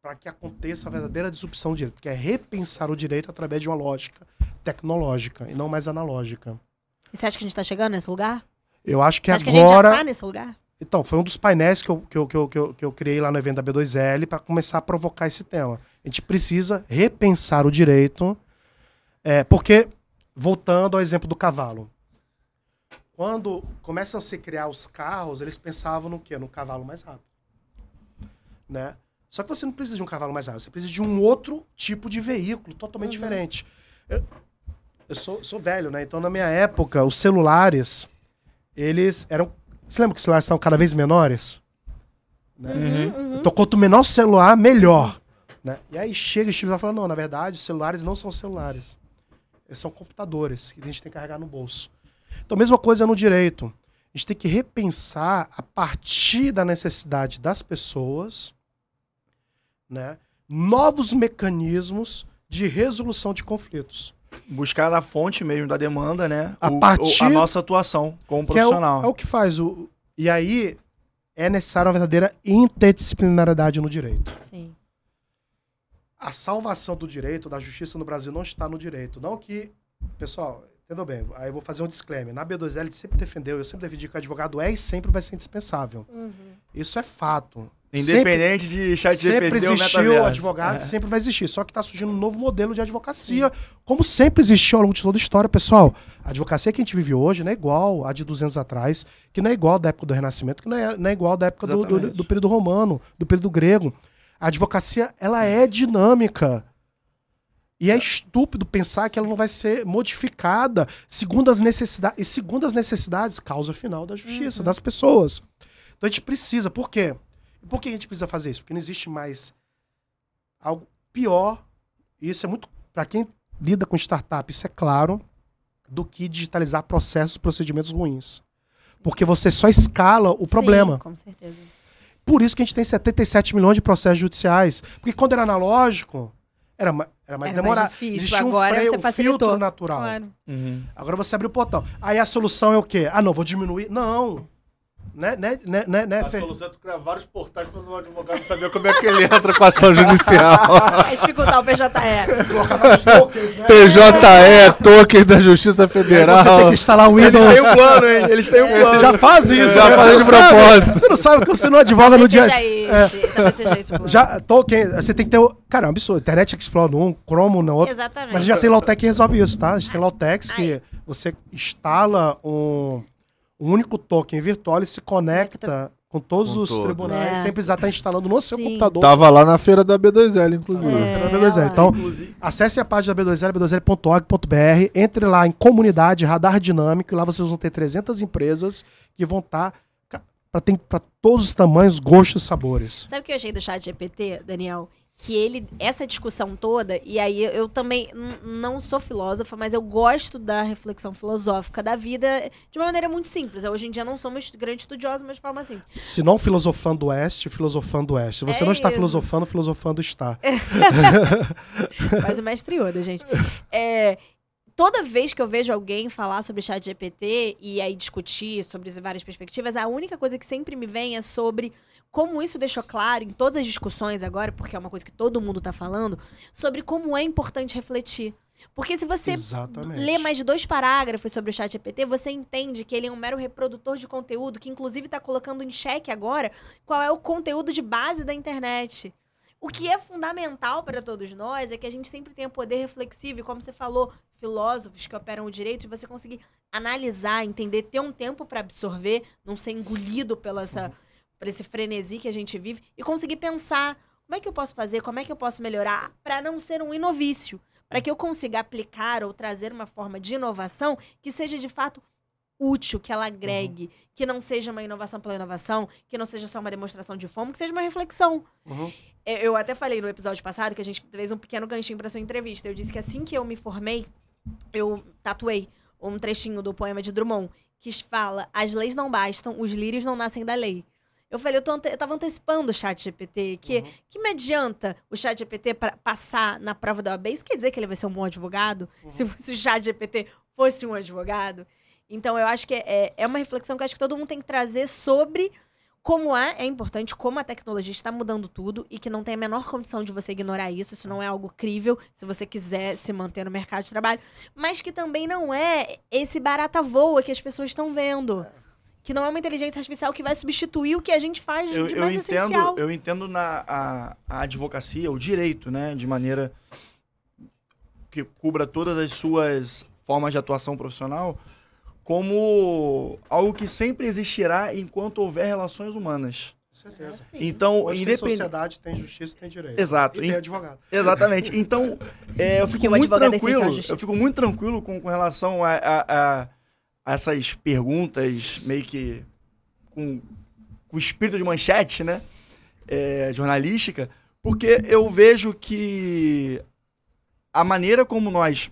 para que aconteça a verdadeira disrupção do direito, que é repensar o direito através de uma lógica tecnológica e não mais analógica. E você acha que a gente está chegando nesse lugar? Eu acho que você agora. Acha que a gente já tá nesse lugar? Então, foi um dos painéis que eu, que eu, que eu, que eu, que eu criei lá no evento da B2L para começar a provocar esse tema. A gente precisa repensar o direito, é, porque, voltando ao exemplo do cavalo, quando começam a se criar os carros, eles pensavam no quê? No cavalo mais rápido. Né? Só que você não precisa de um cavalo mais rápido, você precisa de um outro tipo de veículo totalmente uhum. diferente. Eu, eu sou, sou velho, né? Então, na minha época, os celulares, eles eram. Você lembra que os celulares estavam cada vez menores? Né? Uhum, uhum. Então, quanto menor celular, melhor. Né? E aí chega e Steve fala: não, na verdade, os celulares não são celulares. Eles são computadores que a gente tem que carregar no bolso. Então, mesma coisa no direito. A gente tem que repensar a partir da necessidade das pessoas, né? Novos mecanismos de resolução de conflitos. Buscar na fonte mesmo da demanda, né? A partir a nossa atuação como profissional. É o, é o, que faz o. E aí é necessária uma verdadeira interdisciplinaridade no direito. Sim. A salvação do direito, da justiça no Brasil, não está no direito. Não que. Pessoal, entendeu bem? Aí eu vou fazer um disclaimer. Na B2L sempre defendeu, eu sempre defendi que o advogado é e sempre vai ser indispensável. Uhum. Isso é fato. Independente sempre, de chat GPT Sempre existiu advogado, é. sempre vai existir. Só que está surgindo um novo modelo de advocacia, Sim. como sempre existiu ao longo de toda a história, pessoal. A advocacia que a gente vive hoje não é igual a de 200 atrás, que não é igual da época do Renascimento, que não é, não é igual da época do, do, do, período romano, do período grego. A advocacia, ela é dinâmica. E é estúpido pensar que ela não vai ser modificada segundo as necessidades. E segundo as necessidades, causa final da justiça, uhum. das pessoas. Então a gente precisa. Por quê? Por que a gente precisa fazer isso? Porque não existe mais algo pior. E isso é muito. Para quem lida com startup, isso é claro, do que digitalizar processos, procedimentos ruins. Porque você só escala o problema. Sim, com certeza. Por isso que a gente tem 77 milhões de processos judiciais. Porque quando era analógico, era, era mais era demorado. Mais difícil. Existia Agora um freio, você um filtro natural. Claro. Uhum. Agora você abre o portão. Aí a solução é o quê? Ah, não, vou diminuir. Não. Né, né, né, né, né, a solução é tu criar vários portais para o advogado não saber como é que ele entra com a ação judicial. É dificultar o PJE. tokens, né? PJE, token da Justiça Federal. Você tem que instalar o Windows. Eles têm um plano, hein? Eles têm um é. plano. Já fazem isso. Já fazem de propósito. Você não sabe que você não advoga no dia... É. [laughs] Já, token, você tem que ter... O... Cara, é um absurdo. Internet Explorer num, Chrome no outro. Exatamente. Mas já tem Lawtech que resolve isso, tá? A gente tem Lawtech que você instala um um único token virtual e se conecta com todos com os todo. tribunais, é. sem precisar estar instalando no Sim. seu computador. Tava lá na feira da B2L, inclusive. É, da B2L. Então, inclusive. acesse a página da B2L, b2l.org.br, entre lá em comunidade Radar Dinâmico, e lá vocês vão ter 300 empresas que vão estar tá para todos os tamanhos, gostos e sabores. Sabe o que eu achei do chat GPT, Daniel? Que ele essa discussão toda e aí eu também não sou filósofa mas eu gosto da reflexão filosófica da vida de uma maneira muito simples. Hoje em dia não somos grandes estudiosos mas de forma assim. Se não filosofando oeste filosofando oeste. Se você é não está isso. filosofando filosofando está. [laughs] Faz o mestre Yoda gente. É, toda vez que eu vejo alguém falar sobre chat GPT e aí discutir sobre várias perspectivas a única coisa que sempre me vem é sobre como isso deixou claro em todas as discussões agora, porque é uma coisa que todo mundo está falando, sobre como é importante refletir. Porque se você Exatamente. lê mais de dois parágrafos sobre o chat GPT, você entende que ele é um mero reprodutor de conteúdo, que inclusive está colocando em xeque agora qual é o conteúdo de base da internet. O que é fundamental para todos nós é que a gente sempre tenha poder reflexivo, e como você falou, filósofos que operam o direito, e você conseguir analisar, entender, ter um tempo para absorver, não ser engolido pela essa para esse frenesi que a gente vive e conseguir pensar como é que eu posso fazer, como é que eu posso melhorar para não ser um inovício, para que eu consiga aplicar ou trazer uma forma de inovação que seja de fato útil, que ela agregue, uhum. que não seja uma inovação pela inovação, que não seja só uma demonstração de fome, que seja uma reflexão. Uhum. É, eu até falei no episódio passado que a gente fez um pequeno ganchinho para sua entrevista. Eu disse que assim que eu me formei, eu tatuei um trechinho do poema de Drummond que fala: As leis não bastam, os lírios não nascem da lei. Eu falei, eu, ante eu tava antecipando o chat GPT, que, uhum. que me adianta o chat GPT para passar na prova da OAB? Isso quer dizer que ele vai ser um bom advogado? Uhum. Se, se, o chat GPT fosse um advogado? Então, eu acho que é, é uma reflexão que acho que todo mundo tem que trazer sobre como é, é importante, como a tecnologia está mudando tudo e que não tem a menor condição de você ignorar isso, isso não é algo crível se você quiser se manter no mercado de trabalho, mas que também não é esse barata voa que as pessoas estão vendo. É que não é uma inteligência artificial que vai substituir o que a gente faz de eu, mais eu entendo, essencial. Eu entendo na a, a advocacia, o direito, né, de maneira que cubra todas as suas formas de atuação profissional, como algo que sempre existirá enquanto houver relações humanas. Com certeza. É, então, independente... tem sociedade, tem justiça, tem direito. Exato. E tem advogado. Exatamente. [laughs] Então, é, eu fico muito é tranquilo. eu fico muito tranquilo com, com relação a, a, a essas perguntas meio que com, com espírito de manchete, né? É, jornalística, porque eu vejo que a maneira como nós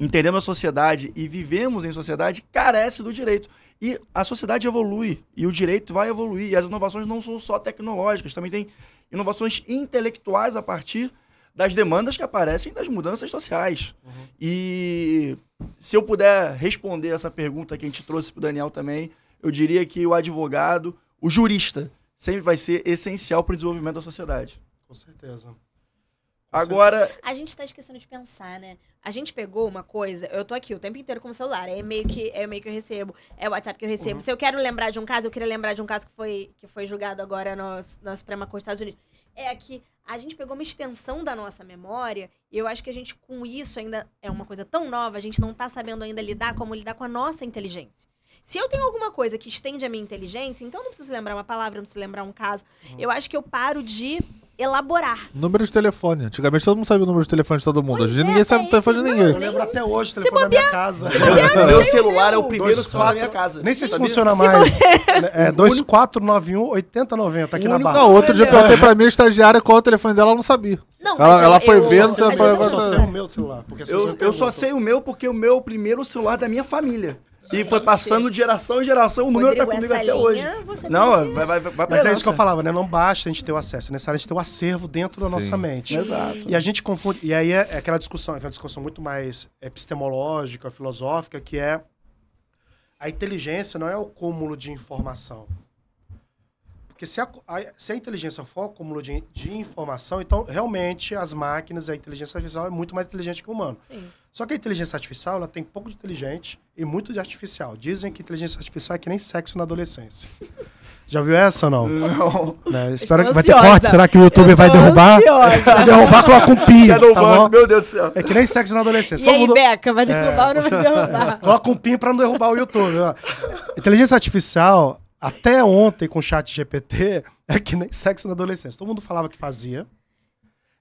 entendemos a sociedade e vivemos em sociedade carece do direito. E a sociedade evolui, e o direito vai evoluir, e as inovações não são só tecnológicas, também tem inovações intelectuais a partir das demandas que aparecem das mudanças sociais. Uhum. E se eu puder responder essa pergunta que a gente trouxe para o Daniel também, eu diria que o advogado, o jurista, sempre vai ser essencial para o desenvolvimento da sociedade. Com certeza. Agora. A gente está esquecendo de pensar, né? A gente pegou uma coisa, eu tô aqui o tempo inteiro com o celular, é e-mail que, é e-mail que eu recebo, é o WhatsApp que eu recebo. Uhum. Se eu quero lembrar de um caso, eu queria lembrar de um caso que foi, que foi julgado agora no, na Suprema Corte dos Estados Unidos. É que a gente pegou uma extensão da nossa memória, e eu acho que a gente, com isso, ainda é uma coisa tão nova, a gente não tá sabendo ainda lidar como lidar com a nossa inteligência. Se eu tenho alguma coisa que estende a minha inteligência, então não preciso lembrar uma palavra, não preciso lembrar um caso. Uhum. Eu acho que eu paro de elaborar. Número de telefone. Antigamente todo mundo sabia o número de telefone de todo mundo. Hoje é, ninguém sabe o telefone de ninguém. Eu lembro até hoje o telefone da minha casa. [laughs] meu celular é o primeiro celular da minha casa. Nem sei se funciona mais. É [laughs] 2491 8090 aqui na barra. Não, outro dia eu perguntei pra minha estagiária qual é o telefone dela, ela não sabia. Não, ela, ela foi vendo. Eu, eu, só sei o meu celular. Eu, eu só sei o meu porque o meu é o primeiro celular da minha família. E foi passando de geração em geração, o número tá comigo até hoje. Não, vai, vai, vai Mas é isso que eu falava, né? Não basta a gente ter o acesso, é necessário a gente ter o acervo dentro da Sim. nossa mente. Exato. E a gente confunde. E aí é, é aquela discussão, aquela discussão muito mais epistemológica, filosófica, que é a inteligência não é o cúmulo de informação. Porque se a, a, se a inteligência for o cúmulo de, de, informação, então realmente as máquinas, a inteligência artificial é muito mais inteligente que o humano. Sim. Só que a inteligência artificial ela tem pouco de inteligente e muito de artificial. Dizem que inteligência artificial é que nem sexo na adolescência. [laughs] Já viu essa ou não? Não. Né? Espero que vai ter corte. Será que o YouTube vai derrubar? Ansiosa. Se derrubar, coloca um pi. Tá Meu Deus do céu. É que nem sexo na adolescência. E Todo aí, mundo... Beca, vai derrubar é... ou não vai derrubar? Coloca um pin pra não derrubar o YouTube. Inteligência artificial até ontem com o chat GPT, [laughs] é que nem sexo na adolescência. Todo mundo falava que fazia.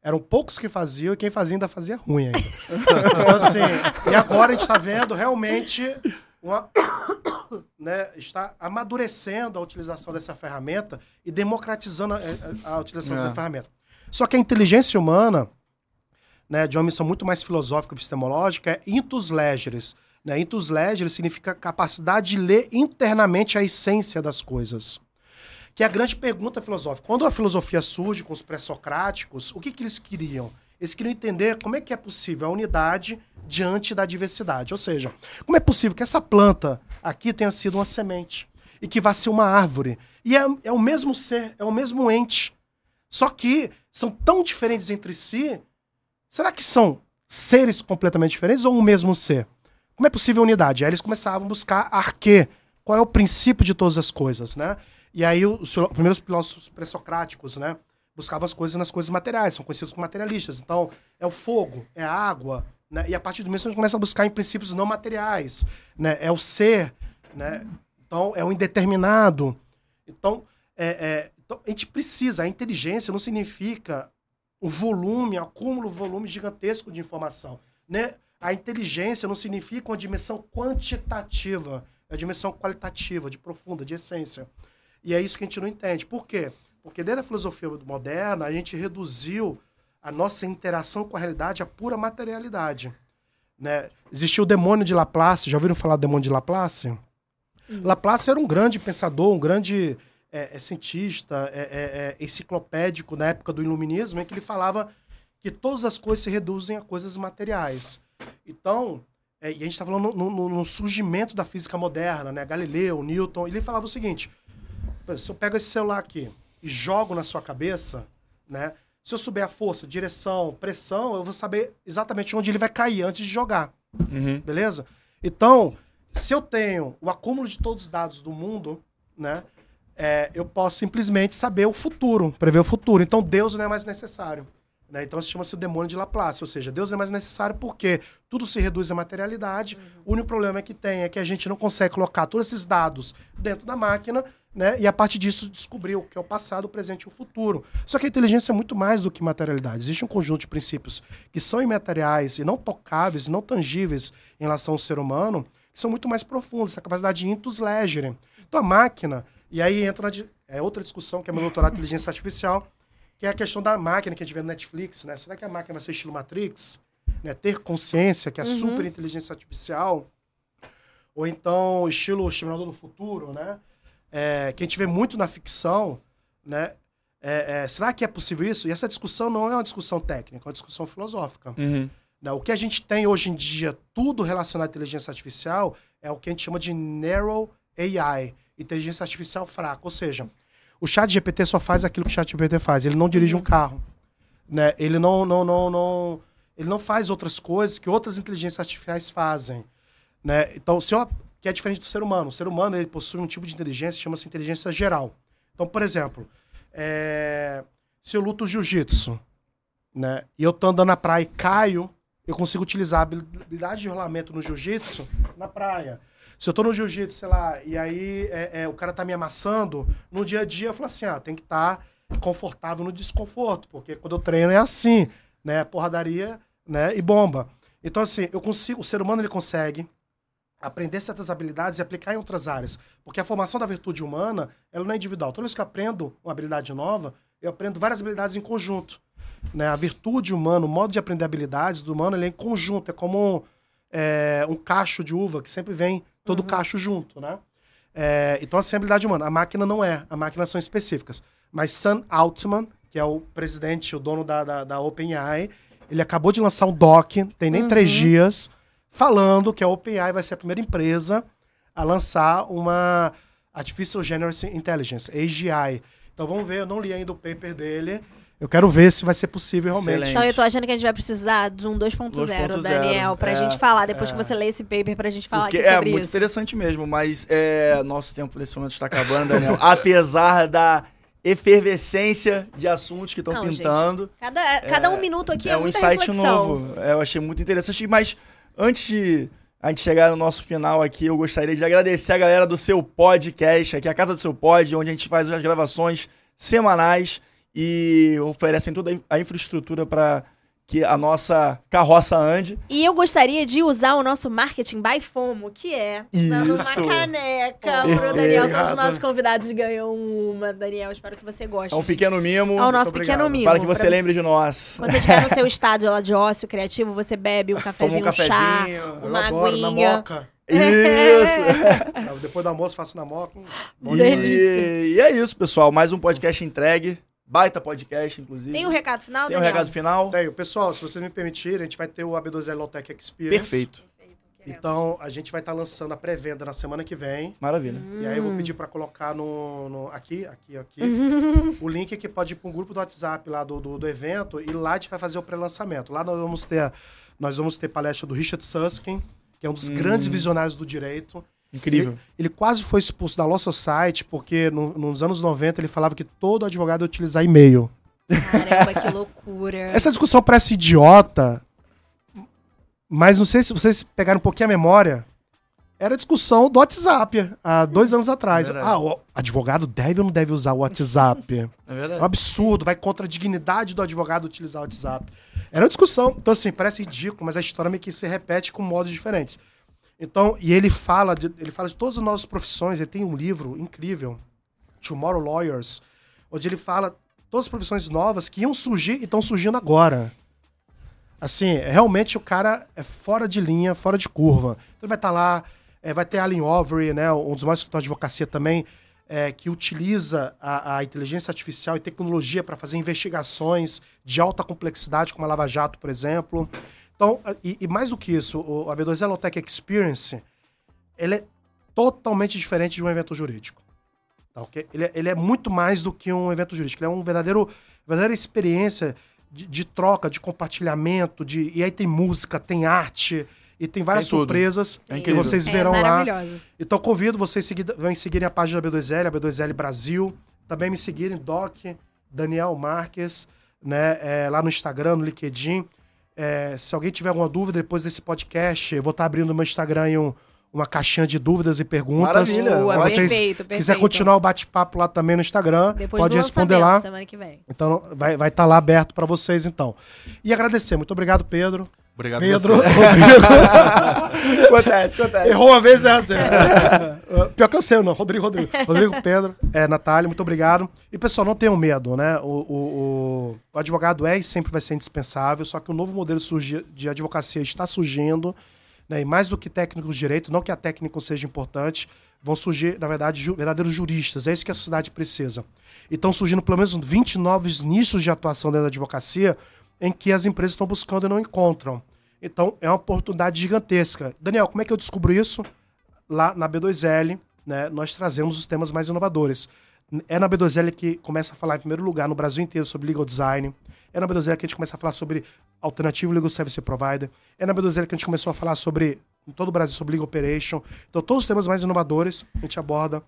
Eram poucos que faziam e quem fazia ainda fazia ruim ainda. [laughs] então, assim, e agora a gente está vendo realmente uma, [coughs] né, está amadurecendo a utilização dessa ferramenta e democratizando a, a, a utilização é. da ferramenta. Só que a inteligência humana, né, de uma missão muito mais filosófica e epistemológica, é intus legeres né? Intus legere significa capacidade de ler internamente a essência das coisas. Que é a grande pergunta filosófica. Quando a filosofia surge com os pré-socráticos, o que, que eles queriam? Eles queriam entender como é que é possível a unidade diante da diversidade. Ou seja, como é possível que essa planta aqui tenha sido uma semente e que vá ser uma árvore. E é, é o mesmo ser, é o mesmo ente. Só que são tão diferentes entre si. Será que são seres completamente diferentes ou o mesmo ser? Como é possível unidade? Aí eles começavam a buscar arquê. Qual é o princípio de todas as coisas, né? E aí os primeiros filósofos pré-socráticos, né? Buscavam as coisas nas coisas materiais, são conhecidos como materialistas. Então, é o fogo, é a água, né? E a partir do mesmo a gente começa a buscar em princípios não materiais, né? É o ser, né? Então, é o indeterminado. Então, é, é, então, a gente precisa, a inteligência não significa o volume, acúmulo, volume gigantesco de informação, né? A inteligência não significa uma dimensão quantitativa, é uma dimensão qualitativa, de profunda, de essência. E é isso que a gente não entende. Por quê? Porque desde a filosofia moderna, a gente reduziu a nossa interação com a realidade à pura materialidade. Né? Existiu o demônio de Laplace, já ouviram falar do demônio de Laplace? Uhum. Laplace era um grande pensador, um grande é, é, cientista, é, é, é enciclopédico na época do iluminismo, em que ele falava que todas as coisas se reduzem a coisas materiais. Então, é, e a gente está falando no, no, no, surgimento da física moderna, né? Galileu, Newton, ele falava o seguinte: se eu pego esse celular aqui e jogo na sua cabeça, né? Se eu souber a força, direção, pressão, eu vou saber exatamente onde ele vai cair antes de jogar. Uhum. Beleza? Então, se eu tenho o acúmulo de todos os dados do mundo, né? É, eu posso simplesmente saber o futuro, prever o futuro. Então, Deus não é mais necessário. Né? Então se chama-se o demônio de Laplace, ou seja, Deus não é mais necessário porque tudo se reduz à materialidade. Uhum. O único problema que tem é que a gente não consegue colocar todos esses dados dentro da máquina né? e a partir disso descobrir o que é o passado, o presente e o futuro. Só que a inteligência é muito mais do que materialidade. Existe um conjunto de princípios que são imateriais e não tocáveis, não tangíveis em relação ao ser humano, que são muito mais profundos, essa capacidade de intus legere. Então a máquina, e aí entra é outra discussão que é meu doutorado de inteligência artificial, que é a questão da máquina que a gente vê no Netflix, né? Será que a máquina vai ser estilo Matrix? Né? Ter consciência, que é a uhum. super inteligência artificial. ou então estilo Exterminador do Futuro, né? É, que a gente vê muito na ficção, né? É, é, será que é possível isso? E essa discussão não é uma discussão técnica, é uma discussão filosófica. Uhum. Né? O que a gente tem hoje em dia, tudo relacionado à inteligência artificial, é o que a gente chama de narrow AI, inteligência artificial fraca. Ou seja, o chat GPT só faz aquilo que o chat GPT faz. Ele não dirige um carro. Né? Ele não, não, não, não, ele não faz outras coisas que outras inteligências artificiais fazem. Né? Então, se eu, que é diferente do ser humano. O ser humano ele possui um tipo de inteligência que chama-se inteligência geral. Então, por exemplo, é, se eu luto jiu-jitsu, né, e eu tô andando na praia e caio, eu consigo utilizar a habilidade de rolamento no jiu-jitsu na praia. Se eu tô no jiu-jitsu, sei lá, e aí é, é, o cara tá me amassando, no dia a dia eu falo assim, ah, tem que estar tá confortável no desconforto, porque quando eu treino é assim, né, porradaria, né, e bomba. Então, assim, eu consigo, o ser humano ele consegue aprender certas habilidades e aplicar em outras áreas. Porque a formação da virtude humana, ela não é individual. Toda vez que eu aprendo uma habilidade nova, eu aprendo várias habilidades em conjunto. Né? A virtude humana, o modo de aprender habilidades do humano, ele é em conjunto. É como é, um cacho de uva, que sempre vem todo uhum. cacho junto, né? É, então, assim, a habilidade humana. A máquina não é. A máquina são específicas. Mas Sam Altman, que é o presidente, o dono da, da, da OpenAI, ele acabou de lançar um doc, tem nem uhum. três dias, falando que a OpenAI vai ser a primeira empresa a lançar uma Artificial General Intelligence, AGI. Então vamos ver, eu não li ainda o paper dele. Eu quero ver se vai ser possível realmente. Excelente. Então eu tô achando que a gente vai precisar de um 2.0, Daniel, pra é, gente falar, depois é. que você ler esse paper, pra gente falar Porque aqui sobre É muito interessante mesmo, mas é, nosso tempo nesse momento está acabando, Daniel. [laughs] Apesar da efervescência de assuntos que estão pintando. Gente, cada, cada é, um minuto aqui é, é um insight reflexão. novo. É, eu achei muito interessante, mas Antes de a gente chegar no nosso final aqui, eu gostaria de agradecer a galera do seu podcast, aqui a Casa do Seu Pod, onde a gente faz as gravações semanais e oferecem toda a infraestrutura para que a nossa carroça ande. E eu gostaria de usar o nosso marketing by FOMO, que é Isso. dando uma caneca oh, pro Daniel. Todos os nossos convidados ganham uma. Daniel, espero que você goste. É um pequeno mimo. É o nosso pequeno mimo. Para que você pra... lembre de nós. Quando você estiver no seu estádio lá de ócio criativo, você bebe um cafezinho, um, cafezinho, um chá, uma aguinha. Na moca. [laughs] Isso! Depois do almoço, faço na moca. E, e é isso, pessoal. Mais um podcast entregue. Baita podcast, inclusive. Tem um recado final, Tem um recado final? Tenho. Pessoal, se vocês me permitirem, a gente vai ter o AB2L Lotec Experience. Perfeito. Então, a gente vai estar tá lançando a pré-venda na semana que vem. Maravilha. Hum. E aí eu vou pedir para colocar no, no, aqui, aqui, aqui, [laughs] o link que pode ir para um grupo do WhatsApp lá do, do, do, evento e lá a gente vai fazer o pré-lançamento. Lá nós vamos ter nós vamos ter palestra do Richard Susskind, que é um dos hum. grandes visionários do direito. Incrível. Ele, ele, quase foi expulso da Law Society porque no, nos anos 90 ele falava que todo advogado ia utilizar e-mail. Caramba, que loucura. [laughs] Essa discussão parece idiota, mas não sei se vocês pegaram um pouquinho a memória. Era a discussão do WhatsApp há dois anos atrás. É ah, o advogado deve ou não deve usar o WhatsApp? [laughs] É verdade. É um absurdo, vai contra a dignidade do advogado utilizar o WhatsApp. Era uma discussão. Então, assim, parece ridículo, mas a história meio que se repete com modos diferentes. Então, e ele fala de, ele fala de todas as nossas profissões, ele tem um livro incrível, Tomorrow Lawyers, onde ele fala todas as profissões novas que iam surgir e estão surgindo agora. Assim, realmente o cara é fora de linha, fora de curva. Então ele vai estar tá lá, é, vai ter Allen Overy, né, um dos maiores escritórios de advocacia também, é, que utiliza a, a, inteligência artificial e tecnologia para fazer investigações de alta complexidade, como a Lava Jato, por exemplo. Então, e, e mais do que isso, o, a B2 Elotech Experience, ele é totalmente diferente de um evento jurídico. Tá, okay? ele, é, ele é muito mais do que um evento jurídico. Ele é uma verdadeiro, verdadeira experiência de, de, troca, de compartilhamento, de, e aí tem música, tem arte, e tem várias tem surpresas é que vocês verão é lá. Então convido vocês seguir, vão seguirem a página da B2L, a B2L Brasil. Também me seguirem, Doc, Daniel Marques, né, é, lá no Instagram, no LinkedIn. É, se alguém tiver alguma dúvida depois desse podcast, eu vou estar abrindo no meu Instagram um, uma caixinha de dúvidas e perguntas. Maravilha. Boa, Vocês, perfeito, perfeito. Se quiser continuar o bate-papo lá também no Instagram, depois pode responder lá. Semana que vem. Então vai estar vai tá lá aberto para vocês então. E agradecer. Muito obrigado, Pedro. Obrigado, Pedro. [laughs] acontece, acontece. Errou uma vez, é assim. Pior que eu sei, não. Rodrigo, Rodrigo. Rodrigo, Pedro, é, Natália, muito obrigado. E, pessoal, não tenham medo, né? O, o, o, o advogado é e sempre vai ser indispensável, só que o novo modelo de advocacia está surgindo. né, e mais do que técnicos de direito, não que a técnica seja importante, vão surgir, na verdade, ju verdadeiros juristas. É isso que a sociedade precisa. E estão surgindo pelo menos 20 novos nichos de atuação dentro da advocacia em que as empresas estão buscando e não encontram. Então, é uma oportunidade gigantesca. Daniel, como é que eu descubro isso? Lá na B2L, né, nós trazemos os temas mais inovadores. É na B2L que começa a falar, em primeiro lugar, no Brasil inteiro, sobre legal design. É na B2L que a gente começa a falar sobre alternativo legal service provider. É na B2L que a gente começou a falar sobre, em todo o Brasil, sobre legal operation. Então, todos os temas mais inovadores a gente aborda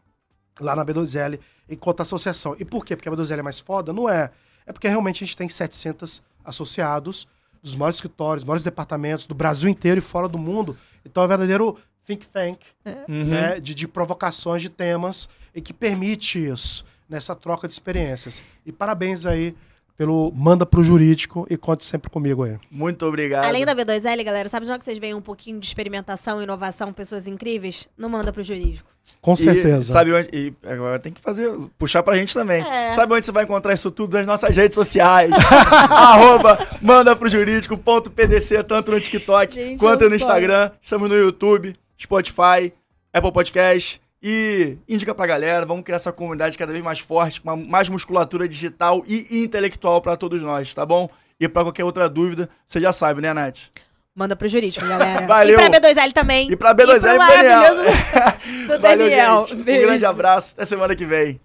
lá na B2L, enquanto associação. E por quê? Porque a B2L é mais foda? Não é. É porque realmente a gente tem 700 associados dos maiores escritórios, maiores departamentos do Brasil inteiro e fora do mundo. Então é um verdadeiro think tank é. uhum. né, de, de provocações de temas e que permite isso nessa troca de experiências. E parabéns aí pelo manda pro jurídico e conte sempre comigo aí. Muito obrigado. Além da B2L, galera, sabe já que vocês veem um pouquinho de experimentação, inovação, pessoas incríveis? Não manda pro jurídico. Com certeza. E sabe onde. E agora tem que fazer. Puxar pra gente também. É. Sabe onde você vai encontrar isso tudo? Nas nossas redes sociais. [laughs] Arroba manda pro jurídico.pdc, tanto no TikTok gente, quanto no Instagram. Estamos no YouTube, Spotify, Apple Podcast. E indica pra galera, vamos criar essa comunidade cada vez mais forte, com mais musculatura digital e intelectual para todos nós, tá bom? E para qualquer outra dúvida, você já sabe, né, Nath? Manda pro jurídico, galera. [laughs] Valeu. E pra B2L também. E pra B2L e pro [laughs] Daniel. Valeu, gente. Um grande abraço. Até semana que vem.